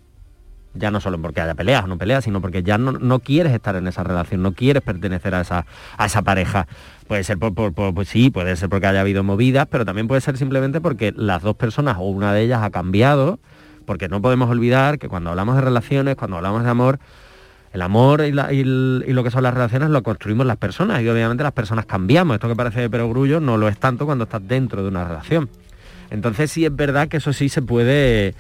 Ya no solo porque haya peleas o no peleas, sino porque ya no, no quieres estar en esa relación, no quieres pertenecer a esa, a esa pareja. Puede ser por, por- pues sí, puede ser porque haya habido movidas, pero también puede ser simplemente porque las dos personas o una de ellas ha cambiado, porque no podemos olvidar que cuando hablamos de relaciones, cuando hablamos de amor, el amor y, la- y lo que son las relaciones lo construimos las personas y obviamente las personas cambiamos. Esto que parece de perogrullo no lo es tanto cuando estás dentro de una relación. Entonces sí es verdad que eso sí se puede...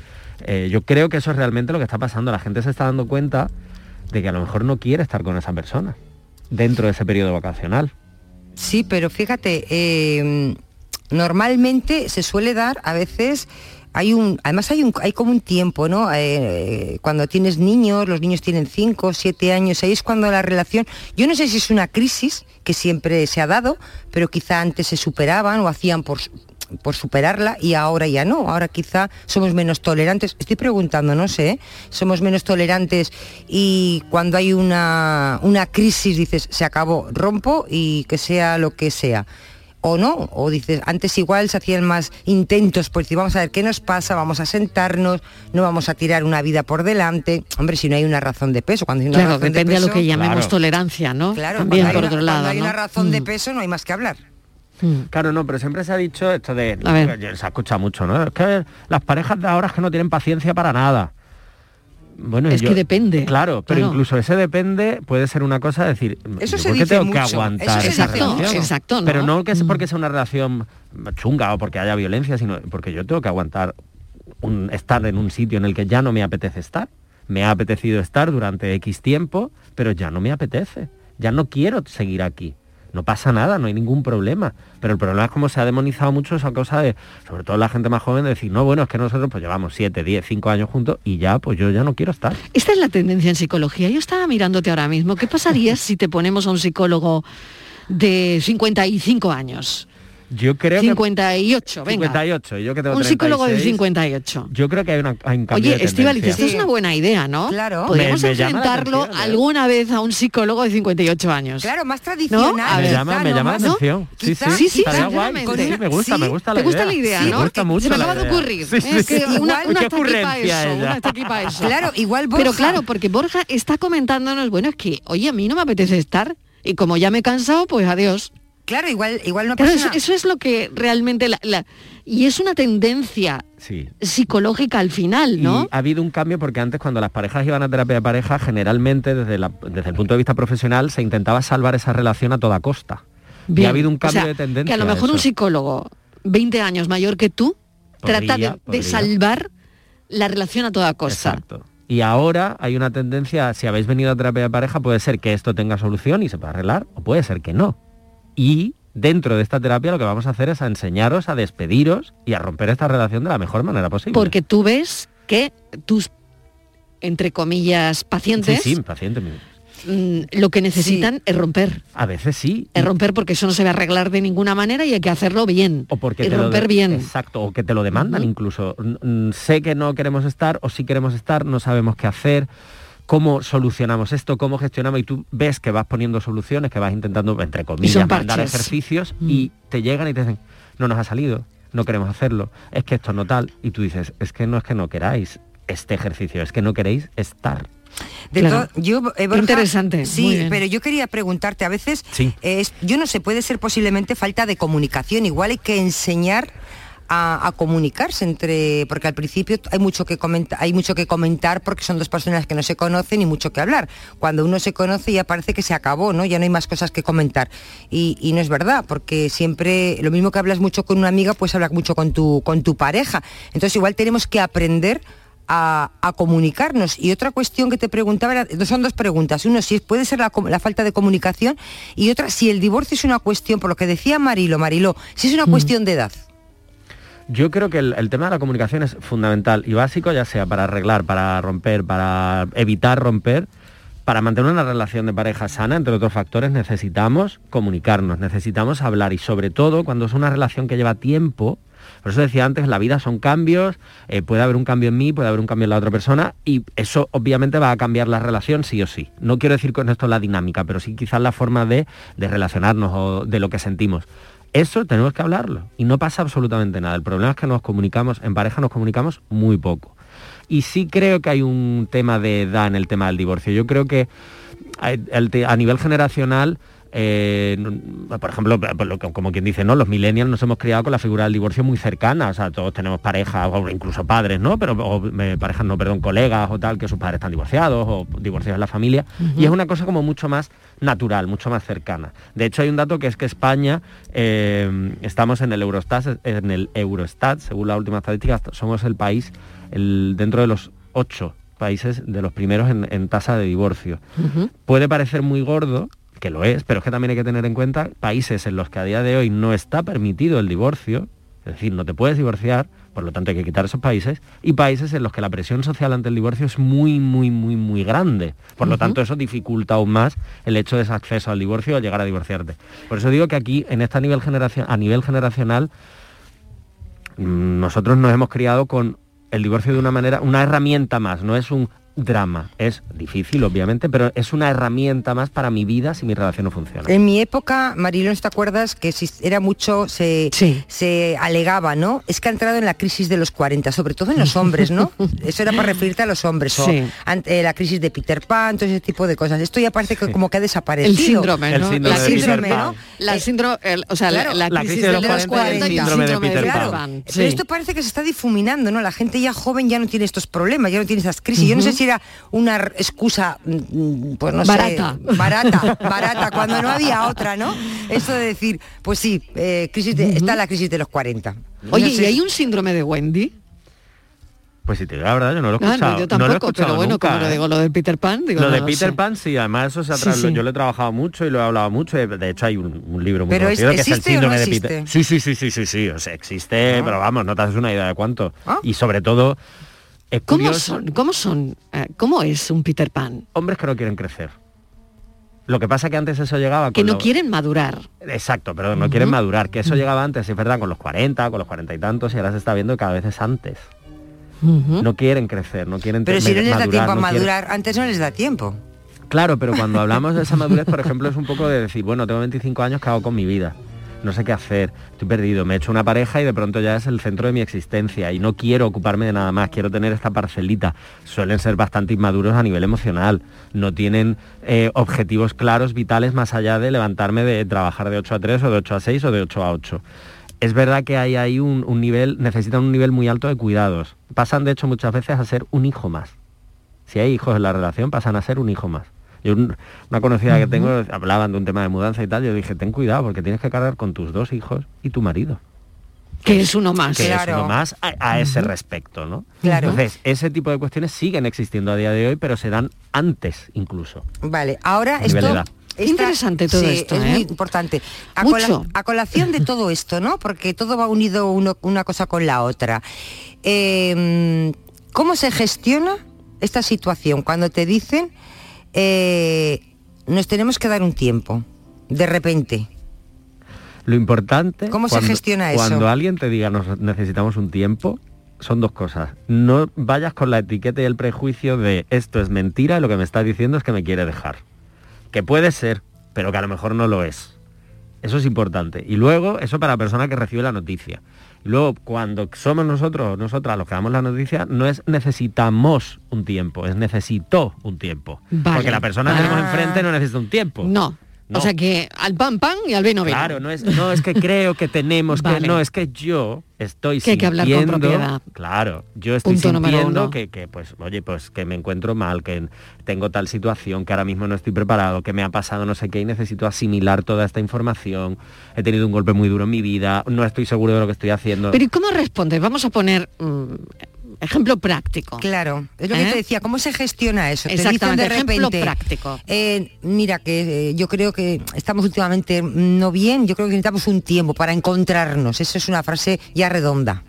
eh, yo creo que eso es realmente lo que está pasando. La gente se está dando cuenta de que a lo mejor no quiere estar con esa persona dentro de ese periodo vacacional. Sí, pero fíjate, eh, normalmente se suele dar a veces hay un, además hay un, hay como un tiempo, ¿no? Eh, cuando tienes niños, los niños tienen 5, 7 años, ahí es cuando la relación, yo no sé si es una crisis que siempre se ha dado, pero quizá antes se superaban o hacían por, por superarla y ahora ya no, ahora quizá somos menos tolerantes. Estoy preguntando, no sé, ¿eh? somos menos tolerantes y cuando hay una, una crisis dices, se acabó, rompo y que sea lo que sea. O no, o dices, antes igual se hacían más intentos, pues decir, vamos a ver qué nos pasa, vamos a sentarnos, no vamos a tirar una vida por delante. Hombre, si no hay una razón de peso, cuando hay una Claro, razón de depende a lo peso- que llamemos Claro. tolerancia, ¿no? Claro, También por otro lado, cuando hay ¿no? una razón de Mm. peso no hay más que hablar. Claro, no, pero siempre se ha dicho esto de... A ver. Se ha escuchado mucho, ¿no? Es que las parejas de ahora es que no tienen paciencia para nada. Bueno, Es yo- que depende. Claro, pero Claro. incluso ese depende puede ser una cosa de decir, Eso ¿yo se dice tengo que mucho, aguantar eso dice relación? mucho. Exacto, ¿no? Pero no que es Mm. porque sea una relación chunga o porque haya violencia, sino porque yo tengo que aguantar un, estar en un sitio en el que ya no me apetece estar. Me ha apetecido estar durante X tiempo, pero ya no me apetece. Ya no quiero seguir aquí. No pasa nada, no hay ningún problema. Pero el problema es como se ha demonizado mucho esa cosa de, sobre todo la gente más joven, de decir, no, bueno, es que nosotros pues llevamos 7, 10, 5 años juntos y ya, pues yo ya no quiero estar. Esta es la tendencia en psicología. Yo estaba mirándote ahora mismo. ¿Qué pasaría si te ponemos a un psicólogo de 55 años? Yo creo 58, que... venga. 58, yo que tengo Un psicólogo de 36, 58. Yo creo que hay, una, hay un cambio Oye, Estivaliz, esto es una buena idea, ¿no? Claro. Podríamos enfrentarlo atención, ¿eh? alguna vez a un psicólogo de 58 años. Claro, más tradicional. Me llama, me llama la atención. Sí, sí, Sí, sí, estaría guay. sinceramente. Sí, me gusta, Sí, me gusta ¿Te la gusta idea. la idea, Sí, no? Me gusta mucho Se me acaba de ocurrir. Sí, sí, Es que sí. una, Igual, una qué está aquí para ocurrencia eso, ella. una está aquí para eso. Claro, igual Borja... Pero claro, porque Borja está comentándonos, bueno, es que, oye, a mí no me apetece estar y como ya me he cansado, pues adiós. Claro, igual, igual no Claro, pasa eso, eso es lo que realmente... La, la- y es una tendencia Sí. psicológica al final, ¿no? Y ha habido un cambio porque antes cuando las parejas iban a terapia de pareja, generalmente desde, la- desde el punto de vista profesional se intentaba salvar esa relación a toda costa. y ha habido un o cambio sea, de tendencia. Que a lo mejor un psicólogo 20 años mayor que tú trata de, de salvar la relación a toda costa. Exacto. Y ahora hay una tendencia, si habéis venido a terapia de pareja, puede ser que esto tenga solución y se pueda arreglar, o puede ser que no. Y dentro de esta terapia lo que vamos a hacer es a enseñaros a despediros y a romper esta relación de la mejor manera posible. Porque tú ves que tus, entre comillas, pacientes, Sí, sí, paciente mío. mm, lo que necesitan es romper. A veces sí. Es romper porque eso no se va a arreglar de ninguna manera y hay que hacerlo bien. O porque y te lo romper de- bien. Exacto, o que te lo demandan incluso. Sé que no queremos estar o sí queremos estar, no sabemos qué hacer, cómo solucionamos esto, cómo gestionamos y tú ves que vas poniendo soluciones, que vas intentando, entre comillas, mandar ejercicios Mm. y te llegan y te dicen, no nos ha salido, no queremos hacerlo, es que esto no tal. Y tú dices, es que no es que no queráis este ejercicio, es que no queréis estar. De Claro. yo, eh, Borja, interesante, Sí, pero yo quería preguntarte, a veces, Sí. eh, es- yo no sé, puede ser posiblemente falta de comunicación, igual hay que enseñar a, a comunicarse entre, porque al principio hay mucho que comentar, hay mucho que comentar porque son dos personas que no se conocen y mucho que hablar. Cuando uno se conoce ya parece que se acabó, ¿no? Ya no hay más cosas que comentar. Y, y no es verdad, porque siempre, lo mismo que hablas mucho con una amiga, pues hablas mucho con tu, con tu pareja. Entonces igual tenemos que aprender a, a comunicarnos. Y otra cuestión que te preguntaba, era- son dos preguntas. Uno, si puede ser la, falta de comunicación y otra, si el divorcio es una cuestión, por lo que decía Marilo, Mariló, si es una cuestión de edad. Yo creo que el, tema de la comunicación es fundamental y básico, ya sea para arreglar, para romper, para evitar romper. Para mantener una relación de pareja sana, entre otros factores, necesitamos comunicarnos, necesitamos hablar y sobre todo cuando es una relación que lleva tiempo, por eso decía antes, la vida son cambios, eh, puede haber un cambio en mí, puede haber un cambio en la otra persona y eso obviamente va a cambiar la relación sí o sí. No quiero decir con esto la dinámica, pero sí quizás la forma de relacionarnos o de lo que sentimos. Eso tenemos que hablarlo y no pasa absolutamente nada. El problema es que nos comunicamos, en pareja nos comunicamos muy poco. Y sí creo que hay un tema de edad en el tema del divorcio. Yo creo que a nivel generacional, eh, por ejemplo, como quien dice, ¿no? Los millennials nos hemos criado con la figura del divorcio muy cercana, o sea, todos tenemos parejas, o incluso padres, ¿no? Pero, o, eh, parejas, no, perdón, colegas o tal, que sus padres están divorciados o divorciados en la familia. Y es una cosa como mucho más natural, mucho más cercana. De hecho, hay un dato que es que España, eh, estamos en el Eurostat, en el Eurostat, según la última estadística, somos el país el, dentro de los ocho países de los primeros en, en tasa de divorcio. Puede parecer muy gordo, que lo es, pero es que también hay que tener en cuenta países en los que a día de hoy no está permitido el divorcio, es decir, no te puedes divorciar, por lo tanto hay que quitar esos países, y países en los que la presión social ante el divorcio es muy, muy, muy, muy grande. Por lo tanto, eso dificulta aún más el hecho de ese acceso al divorcio o llegar a divorciarte. Por eso digo que aquí, en este nivel generación, a nivel generacional, mm, nosotros nos hemos criado con el divorcio de una manera, una herramienta más, no es un drama. Es difícil, obviamente, pero es una herramienta más para mi vida si mi relación no funciona. En mi época, Marilón, ¿te acuerdas que si era mucho, se, se alegaba, ¿no? Es que ha entrado en la crisis de los 40, sobre todo en los hombres, ¿no? Eso era para referirte a los hombres, o Sí. ante la crisis de Peter Pan, todo ese tipo de cosas. Esto ya parece que como que ha desaparecido. El síndrome, El ¿no? síndrome la síndrome. ¿no? La síndrome, el- o sea, la- Claro. la, La crisis, crisis de de los los 40 y 40 y el síndrome de síndrome de Peter Peter Pan. Pan. Pero sí. esto parece que se está difuminando, ¿no? La gente ya joven ya no tiene estos problemas, ya no tiene esas crisis. Yo no sé si era una excusa, mm, pues no Barata. sé, barata, barata, cuando no había otra, ¿no? Eso de decir, pues sí, eh, crisis de- está la crisis de los 40. Oye, No sé ¿y hay un síndrome de Wendy? Pues si te digo la verdad, yo no lo he Ah, escuchado. no, yo no lo he tampoco, escuchado pero bueno, nunca, como lo ¿eh? digo, lo de Peter Pan, digo, lo no de lo Peter sé. Pan, sí, además eso se ha Sí, sí. yo lo he trabajado mucho y lo he hablado mucho. De hecho hay un, un libro muy Pero es- conocido que es el ¿existe o no síndrome de? Peter. Sí, sí, sí, sí, sí, sí, o sea, existe, Ah. pero vamos, no te haces una idea de cuánto. Y sobre todo, es ¿Cómo curioso, son? ¿Cómo son? eh, ¿Cómo es un Peter Pan? hombres que no quieren crecer. Lo que pasa que antes eso llegaba Que no lo- quieren madurar. Exacto, pero no quieren madurar, que eso llegaba antes, es verdad, con los 40, con los 40 y tantos, y ahora se está viendo que cada vez es antes. No quieren crecer, no quieren Pero si no les da tiempo a no quieren- madurar, antes no les da tiempo. Claro, pero cuando hablamos de esa madurez, por ejemplo, es un poco de decir, bueno, tengo 25 años, ¿qué hago con mi vida? No sé qué hacer, estoy perdido, me he hecho una pareja y de pronto ya es el centro de mi existencia y no quiero ocuparme de nada más, quiero tener esta parcelita. Suelen ser bastante inmaduros a nivel emocional, no tienen eh, objetivos claros, vitales, más allá de levantarme de trabajar de 8 a 3 o de 8 a 6 o de 8 a 8. Es verdad que hay ahí un, un nivel, necesitan un nivel muy alto de cuidados. Pasan de hecho muchas veces a ser un hijo más. Si hay hijos en la relación, pasan a ser un hijo más. Yo un- una conocida que tengo, hablaban de un tema de mudanza y tal, yo dije, ten cuidado porque tienes que cargar con tus dos hijos y tu marido. Que es uno más. Que es uno más a, a ese respecto, ¿no? Claro. Entonces, ese tipo de cuestiones siguen existiendo a día de hoy, pero se dan antes incluso. Vale, ahora esto... esta- Interesante todo sí, esto, es ¿eh? muy importante. A, Mucho. cola- a colación de todo esto, ¿no? Porque todo va unido uno- una cosa con la otra. Eh, ¿Cómo se gestiona esta situación cuando te dicen eh, nos tenemos que dar un tiempo? De repente. Lo importante... ¿Cómo se cuando- gestiona eso? Cuando alguien te diga nos necesitamos un tiempo, son dos cosas. No vayas con la etiqueta y el prejuicio de esto es mentira y lo que me está diciendo es que me quiere dejar. Que puede ser, pero que a lo mejor no lo es. Eso es importante. Y luego, eso para la persona que recibe la noticia. Luego, cuando somos nosotros, nosotras los que damos la noticia, no es necesitamos un tiempo, es necesito un tiempo. Vale. Porque la persona que tenemos Ah. enfrente no necesita un tiempo. No. No. O sea que al pan pan y al vino vino. Claro, no es, no es que creo que tenemos Vale. que, no, es que yo estoy Que hay que hablar con propiedad. Claro, yo estoy Punto sintiendo que, que, pues, oye, pues que me encuentro mal, que tengo tal situación, que ahora mismo no estoy preparado, que me ha pasado no sé qué y necesito asimilar toda esta información. He tenido un golpe muy duro en mi vida, no estoy seguro de lo que estoy haciendo. Pero ¿y cómo respondes? Vamos a poner mm, ejemplo práctico. Claro, es lo que ¿Eh? te decía, ¿cómo se gestiona eso? Te dicen Exactamente, de ejemplo repente, práctico. eh, mira que eh, yo creo que estamos últimamente no bien, yo creo que necesitamos un tiempo para encontrarnos. Eso es una frase ya redonda.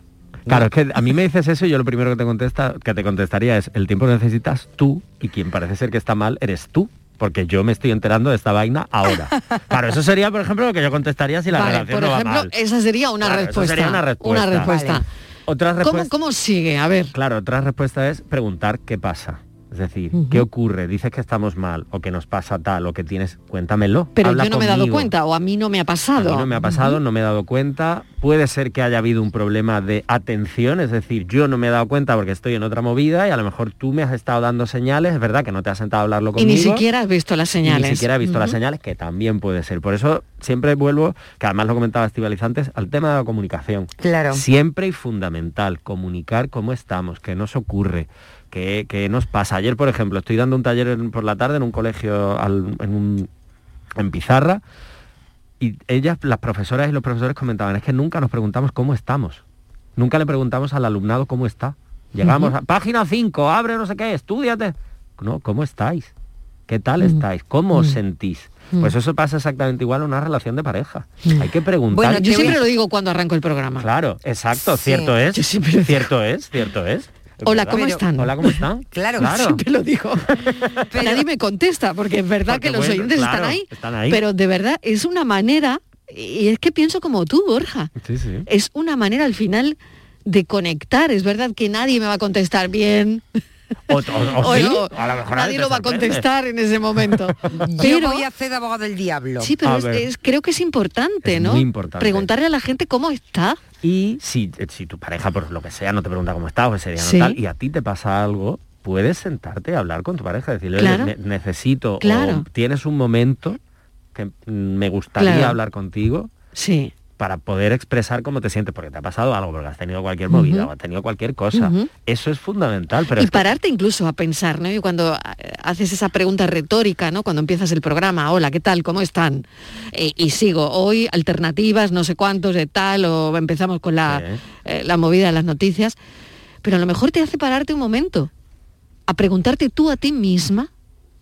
Claro, es que a mí me dices eso y yo lo primero que te contesta, que te contestaría es el tiempo que necesitas tú y quien parece ser que está mal eres tú. Porque yo me estoy enterando de esta vaina ahora. Claro, eso sería, por ejemplo, lo que yo contestaría si la Vale, relación por no va ejemplo, mal. esa sería una Claro, eso respuesta. sería una respuesta. Una respuesta. Vale. Otra ¿Cómo. ¿Cómo sigue? A ver. Claro, otra respuesta es preguntar qué pasa. Es decir. ¿qué ocurre? Dices que estamos mal o que nos pasa tal o que tienes, cuéntamelo. Pero habla yo no me he dado cuenta o a mí no me ha A pasado. mí no me ha pasado, no me he dado cuenta. Puede ser que haya habido un problema de atención, es decir, yo no me he dado cuenta porque estoy en otra movida y a lo mejor tú me has estado dando señales, es verdad que no te has sentado a hablarlo Y conmigo. ni siquiera has visto las y señales. ni siquiera he visto las señales, que también puede ser. Por eso siempre vuelvo, que además lo comentaba Estivaliz antes, al tema de la comunicación. Claro. Siempre y fundamental, comunicar cómo estamos, qué nos ocurre, qué, qué nos pasa. Ayer, por ejemplo, estoy dando un taller en- por la tarde en un colegio al- en, un- en Pizarra y ellas, las profesoras y los profesores comentaban, es que nunca nos preguntamos cómo estamos. Nunca le preguntamos al alumnado cómo está. Llegamos a página 5, abre no sé qué, estudiate. No, ¿cómo estáis? ¿Qué tal Mm. estáis? ¿Cómo os Mm. sentís? Mm. Pues eso pasa exactamente igual en una relación de pareja. Hay que preguntar. Bueno, yo siempre lo digo cuando arranco el programa. Claro, exacto, Sí. cierto es. Yo siempre. Cierto es, cierto es. Hola. ¿cómo están? Hola, ¿cómo están? Claro, siempre lo digo. Nadie me contesta, porque es verdad Porque, que los bueno, oyentes claro, están, ahí, están ahí. Pero de verdad es una manera, y es que pienso como tú, Borja, Sí, sí. es una manera al final de conectar. Es verdad que nadie me va a contestar bien. O, o- o O sí, no, a lo mejor nadie lo va a contestar en ese momento. Yo Pero, voy a hacer de abogado del diablo. sí, pero A es- es- creo que es importante, Es ¿no? muy importante. Preguntarle a la gente cómo está. Y si, si tu pareja, por lo que sea, no te pregunta cómo estás, o ese día no Sí. tal, y a ti te pasa algo, puedes sentarte y hablar con tu pareja, decirle, "Oye, Claro. ne- necesito, Claro. o tienes un momento que me gustaría Claro. hablar contigo Sí. Para poder expresar cómo te sientes, porque te ha pasado algo, porque has tenido cualquier movida o has tenido cualquier cosa. Eso es fundamental, pero y es que- pararte incluso a pensar, ¿no? Y cuando eh, haces esa pregunta retórica, ¿no? Cuando empiezas el programa, hola, ¿qué tal? ¿Cómo están? Eh, y sigo, hoy alternativas, no sé cuántos de tal, o empezamos con la, eh, la movida de las noticias, pero a lo mejor te hace pararte un momento, a preguntarte tú a ti misma,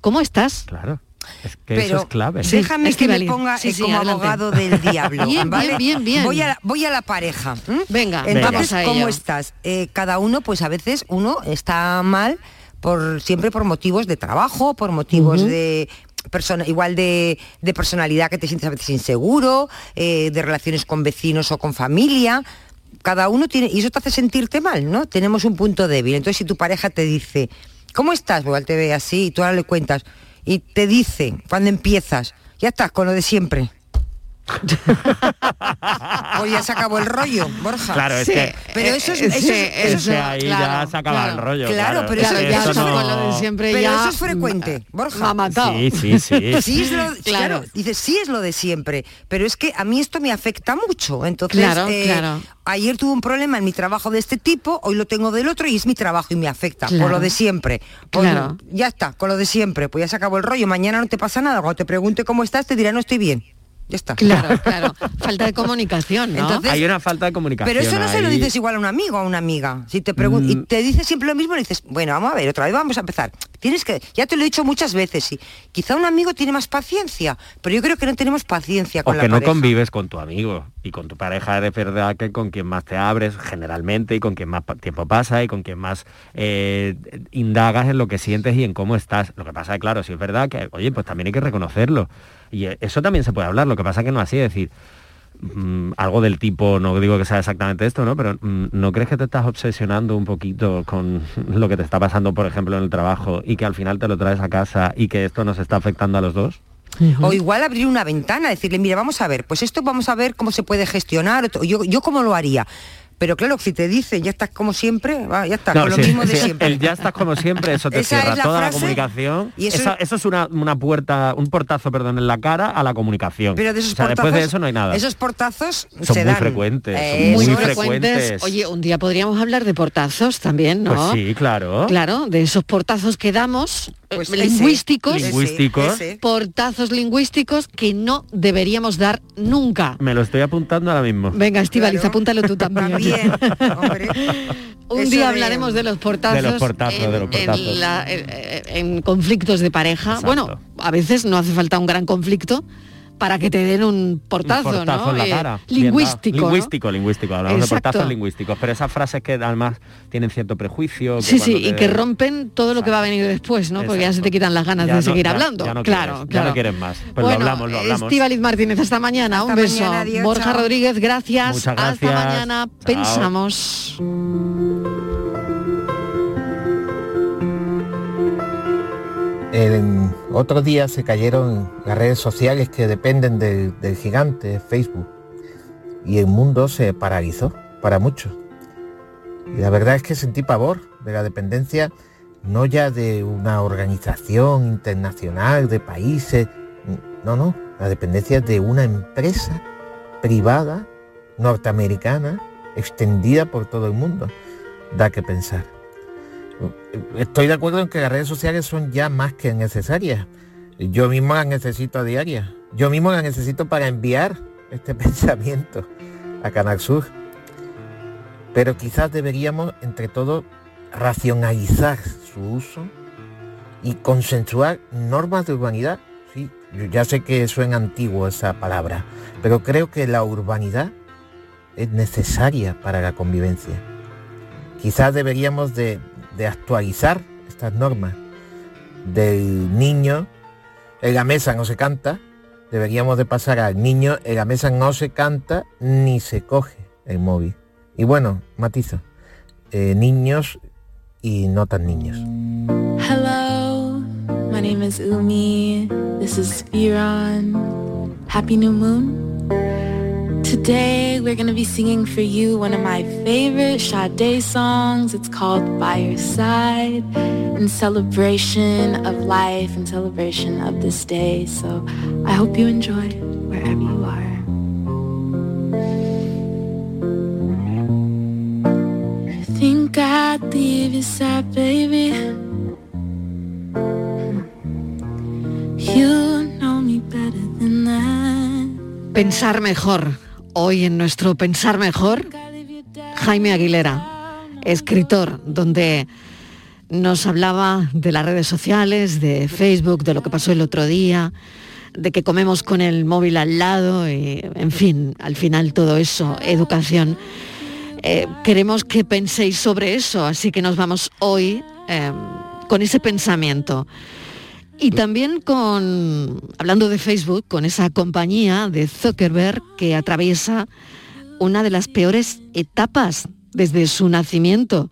¿cómo estás? Claro. Es que Pero eso es clave. déjame que me ponga Sí, sí, como adelante. abogado del diablo. Bien, ¿vale? bien, bien, bien. Voy a la, voy a la pareja. Venga, Entonces, vamos a ¿cómo estás? Eh, cada uno, pues a veces uno está mal por siempre por motivos de trabajo, por motivos de persona, igual de, de personalidad que te sientes a veces inseguro, eh, de relaciones con vecinos o con familia. Cada uno tiene, y eso te hace sentirte mal, ¿no? Tenemos un punto débil. Entonces, si tu pareja te dice, ¿cómo estás? Igual te ve así y tú ahora le cuentas. Y te dice, cuando empiezas, ya estás con lo de siempre. Pues ya se acabó el rollo, Borja. Claro, es que- Pero eso es, eh, eso, sí, es- eso es es- que ahí ya se acaba el rollo, Claro, claro. pero eso, ya eso no- con lo de siempre pero ya, eso es frecuente, Borja. me ha matado. Sí, sí, sí. Sí es lo, Claro. claro. dices, sí es lo de siempre, pero es que a mí esto me afecta mucho. Entonces, Claro, eh, claro. ayer tuve un problema en mi trabajo de este tipo, hoy lo tengo del otro y es mi trabajo y me afecta, por lo de siempre. Pues, Claro. Ya está, con lo de siempre, pues ya se acabó el rollo, mañana no te pasa nada, cuando te pregunte cómo estás te dirá no estoy bien. Ya está. Claro, claro. Falta de comunicación, ¿no? Entonces- Hay una falta de comunicación. Pero eso no se lo dices igual a un amigo o a una amiga. Si te pregun- y Mm. te dice siempre lo mismo, le dices, bueno, vamos a ver, otra vez vamos a empezar. Tienes que, ya te lo he dicho muchas veces, sí. Quizá un amigo tiene más paciencia, pero yo creo que no tenemos paciencia O con que la no pareja. convives con tu amigo y con tu pareja es verdad que con quien más te abres generalmente y con quien más tiempo pasa y con quien más eh, indagas en lo que sientes y en cómo estás. Lo que pasa es claro, si es verdad que, oye, pues también hay que reconocerlo. Y eh, eso también se puede hablar, lo que pasa que no así, es decir, mm, algo del tipo, no digo que sea exactamente esto, ¿no? Pero mm, ¿no crees que te estás obsesionando un poquito con lo que te está pasando, por ejemplo, en el trabajo y que al final te lo traes a casa y que esto nos está afectando a los dos? O igual abrir una ventana, decirle, mira, vamos a ver, pues esto vamos a ver cómo se puede gestionar, o yo, yo cómo lo haría. Pero claro, si te dicen, ya estás como siempre, va, ya está, No, con lo sí, mismo de siempre. El ya estás como siempre, eso te Esa cierra es la toda la comunicación. y eso- Esa- eso es una, una puerta, un portazo, perdón, en la cara a la comunicación. Pero de esos o sea, después de eso no hay nada. Esos portazos Son se muy dan. frecuentes, son Eh, muy frecuentes. Oye, un día podríamos hablar de portazos también, ¿no? Pues sí, claro. Claro, de esos portazos que damos eh, Pues ese, lingüísticos, Lingüísticos. ese. portazos lingüísticos que no deberíamos dar nunca. Me lo estoy apuntando ahora mismo. Venga, Estivaliz, Claro. apúntalo tú también. También, hombre. Un Eso día de- hablaremos de los portazos, De los portazos, en, de los en portazos. la- en- en conflictos de pareja. Exacto. Bueno, a veces no hace falta un gran conflicto para que te den un portazo, Un portazo ¿no? en la Eh, cara. Lingüístico. ¿no? Lingüístico, lingüístico. Hablamos Exacto. de portazos lingüísticos. Pero esas frases que además tienen cierto prejuicio. que Sí, sí, y que rompen todo lo que va a venir después, ¿no? Porque ya se te quitan las ganas Ya de no- seguir ya- hablando. ya no claro, quieres, ya no quieres más. Pues lo bueno, hablamos, lo hablamos. Estíbaliz Martínez, hasta mañana. Hasta un beso. mañana, adiós, Borja chao. Rodríguez, gracias. Muchas Hasta mañana. Chao. Pensamos. En otros días se cayeron las redes sociales que dependen del, del gigante Facebook y el mundo se paralizó para muchos. Y la verdad es que sentí pavor de la dependencia no ya de una organización internacional, de países, no, no, la dependencia de una empresa privada norteamericana extendida por todo el mundo. Da que pensar. Estoy de acuerdo en que las redes sociales son ya más que necesarias. Yo mismo las necesito a diaria. Yo mismo las necesito para enviar este pensamiento a Canal Sur. Pero quizás deberíamos, entre todos, racionalizar su uso y consensuar normas de urbanidad. Sí, ya sé que suena antiguo esa palabra, pero creo que la urbanidad es necesaria para la convivencia. Quizás deberíamos de, de actualizar estas normas. Del niño en la mesa no se canta, deberíamos de pasar al niño en la mesa no se canta ni se coge el móvil. Y bueno, matizo, eh, niños y no tan niños. Hello, my name is Umi. This is Viran. Happy New Moon. Today we're gonna be singing for you one of my favorite Sade songs. It's called By Your Side in celebration of life and celebration of this day. So I hope you enjoy wherever you are. Think I'd leave you sad, baby? You know me better than that. Pensar mejor. Hoy en nuestro Pensar mejor, Jaime Aguilera, escritor, donde nos hablaba de las redes sociales, de Facebook, de lo que pasó el otro día, de que comemos con el móvil al lado, y, en fin, al final todo eso, educación. Eh, queremos que penséis sobre eso, así que nos vamos hoy eh, con ese pensamiento. Y también con, hablando de Facebook, con esa compañía de Zuckerberg que atraviesa una de las peores etapas desde su nacimiento,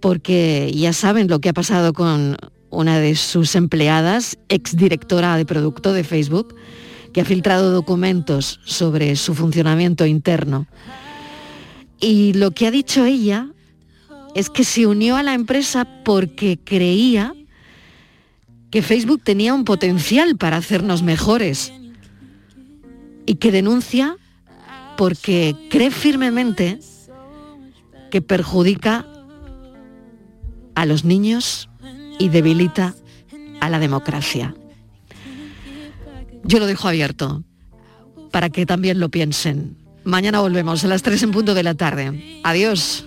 porque ya saben lo que ha pasado con una de sus empleadas, exdirectora de producto de Facebook, que ha filtrado documentos sobre su funcionamiento interno. Y lo que ha dicho ella es que se unió a la empresa porque creía que Facebook tenía un potencial para hacernos mejores y que denuncia porque cree firmemente que perjudica a los niños y debilita a la democracia. Yo lo dejo abierto para que también lo piensen. Mañana volvemos a las 3 en punto de la tarde. Adiós.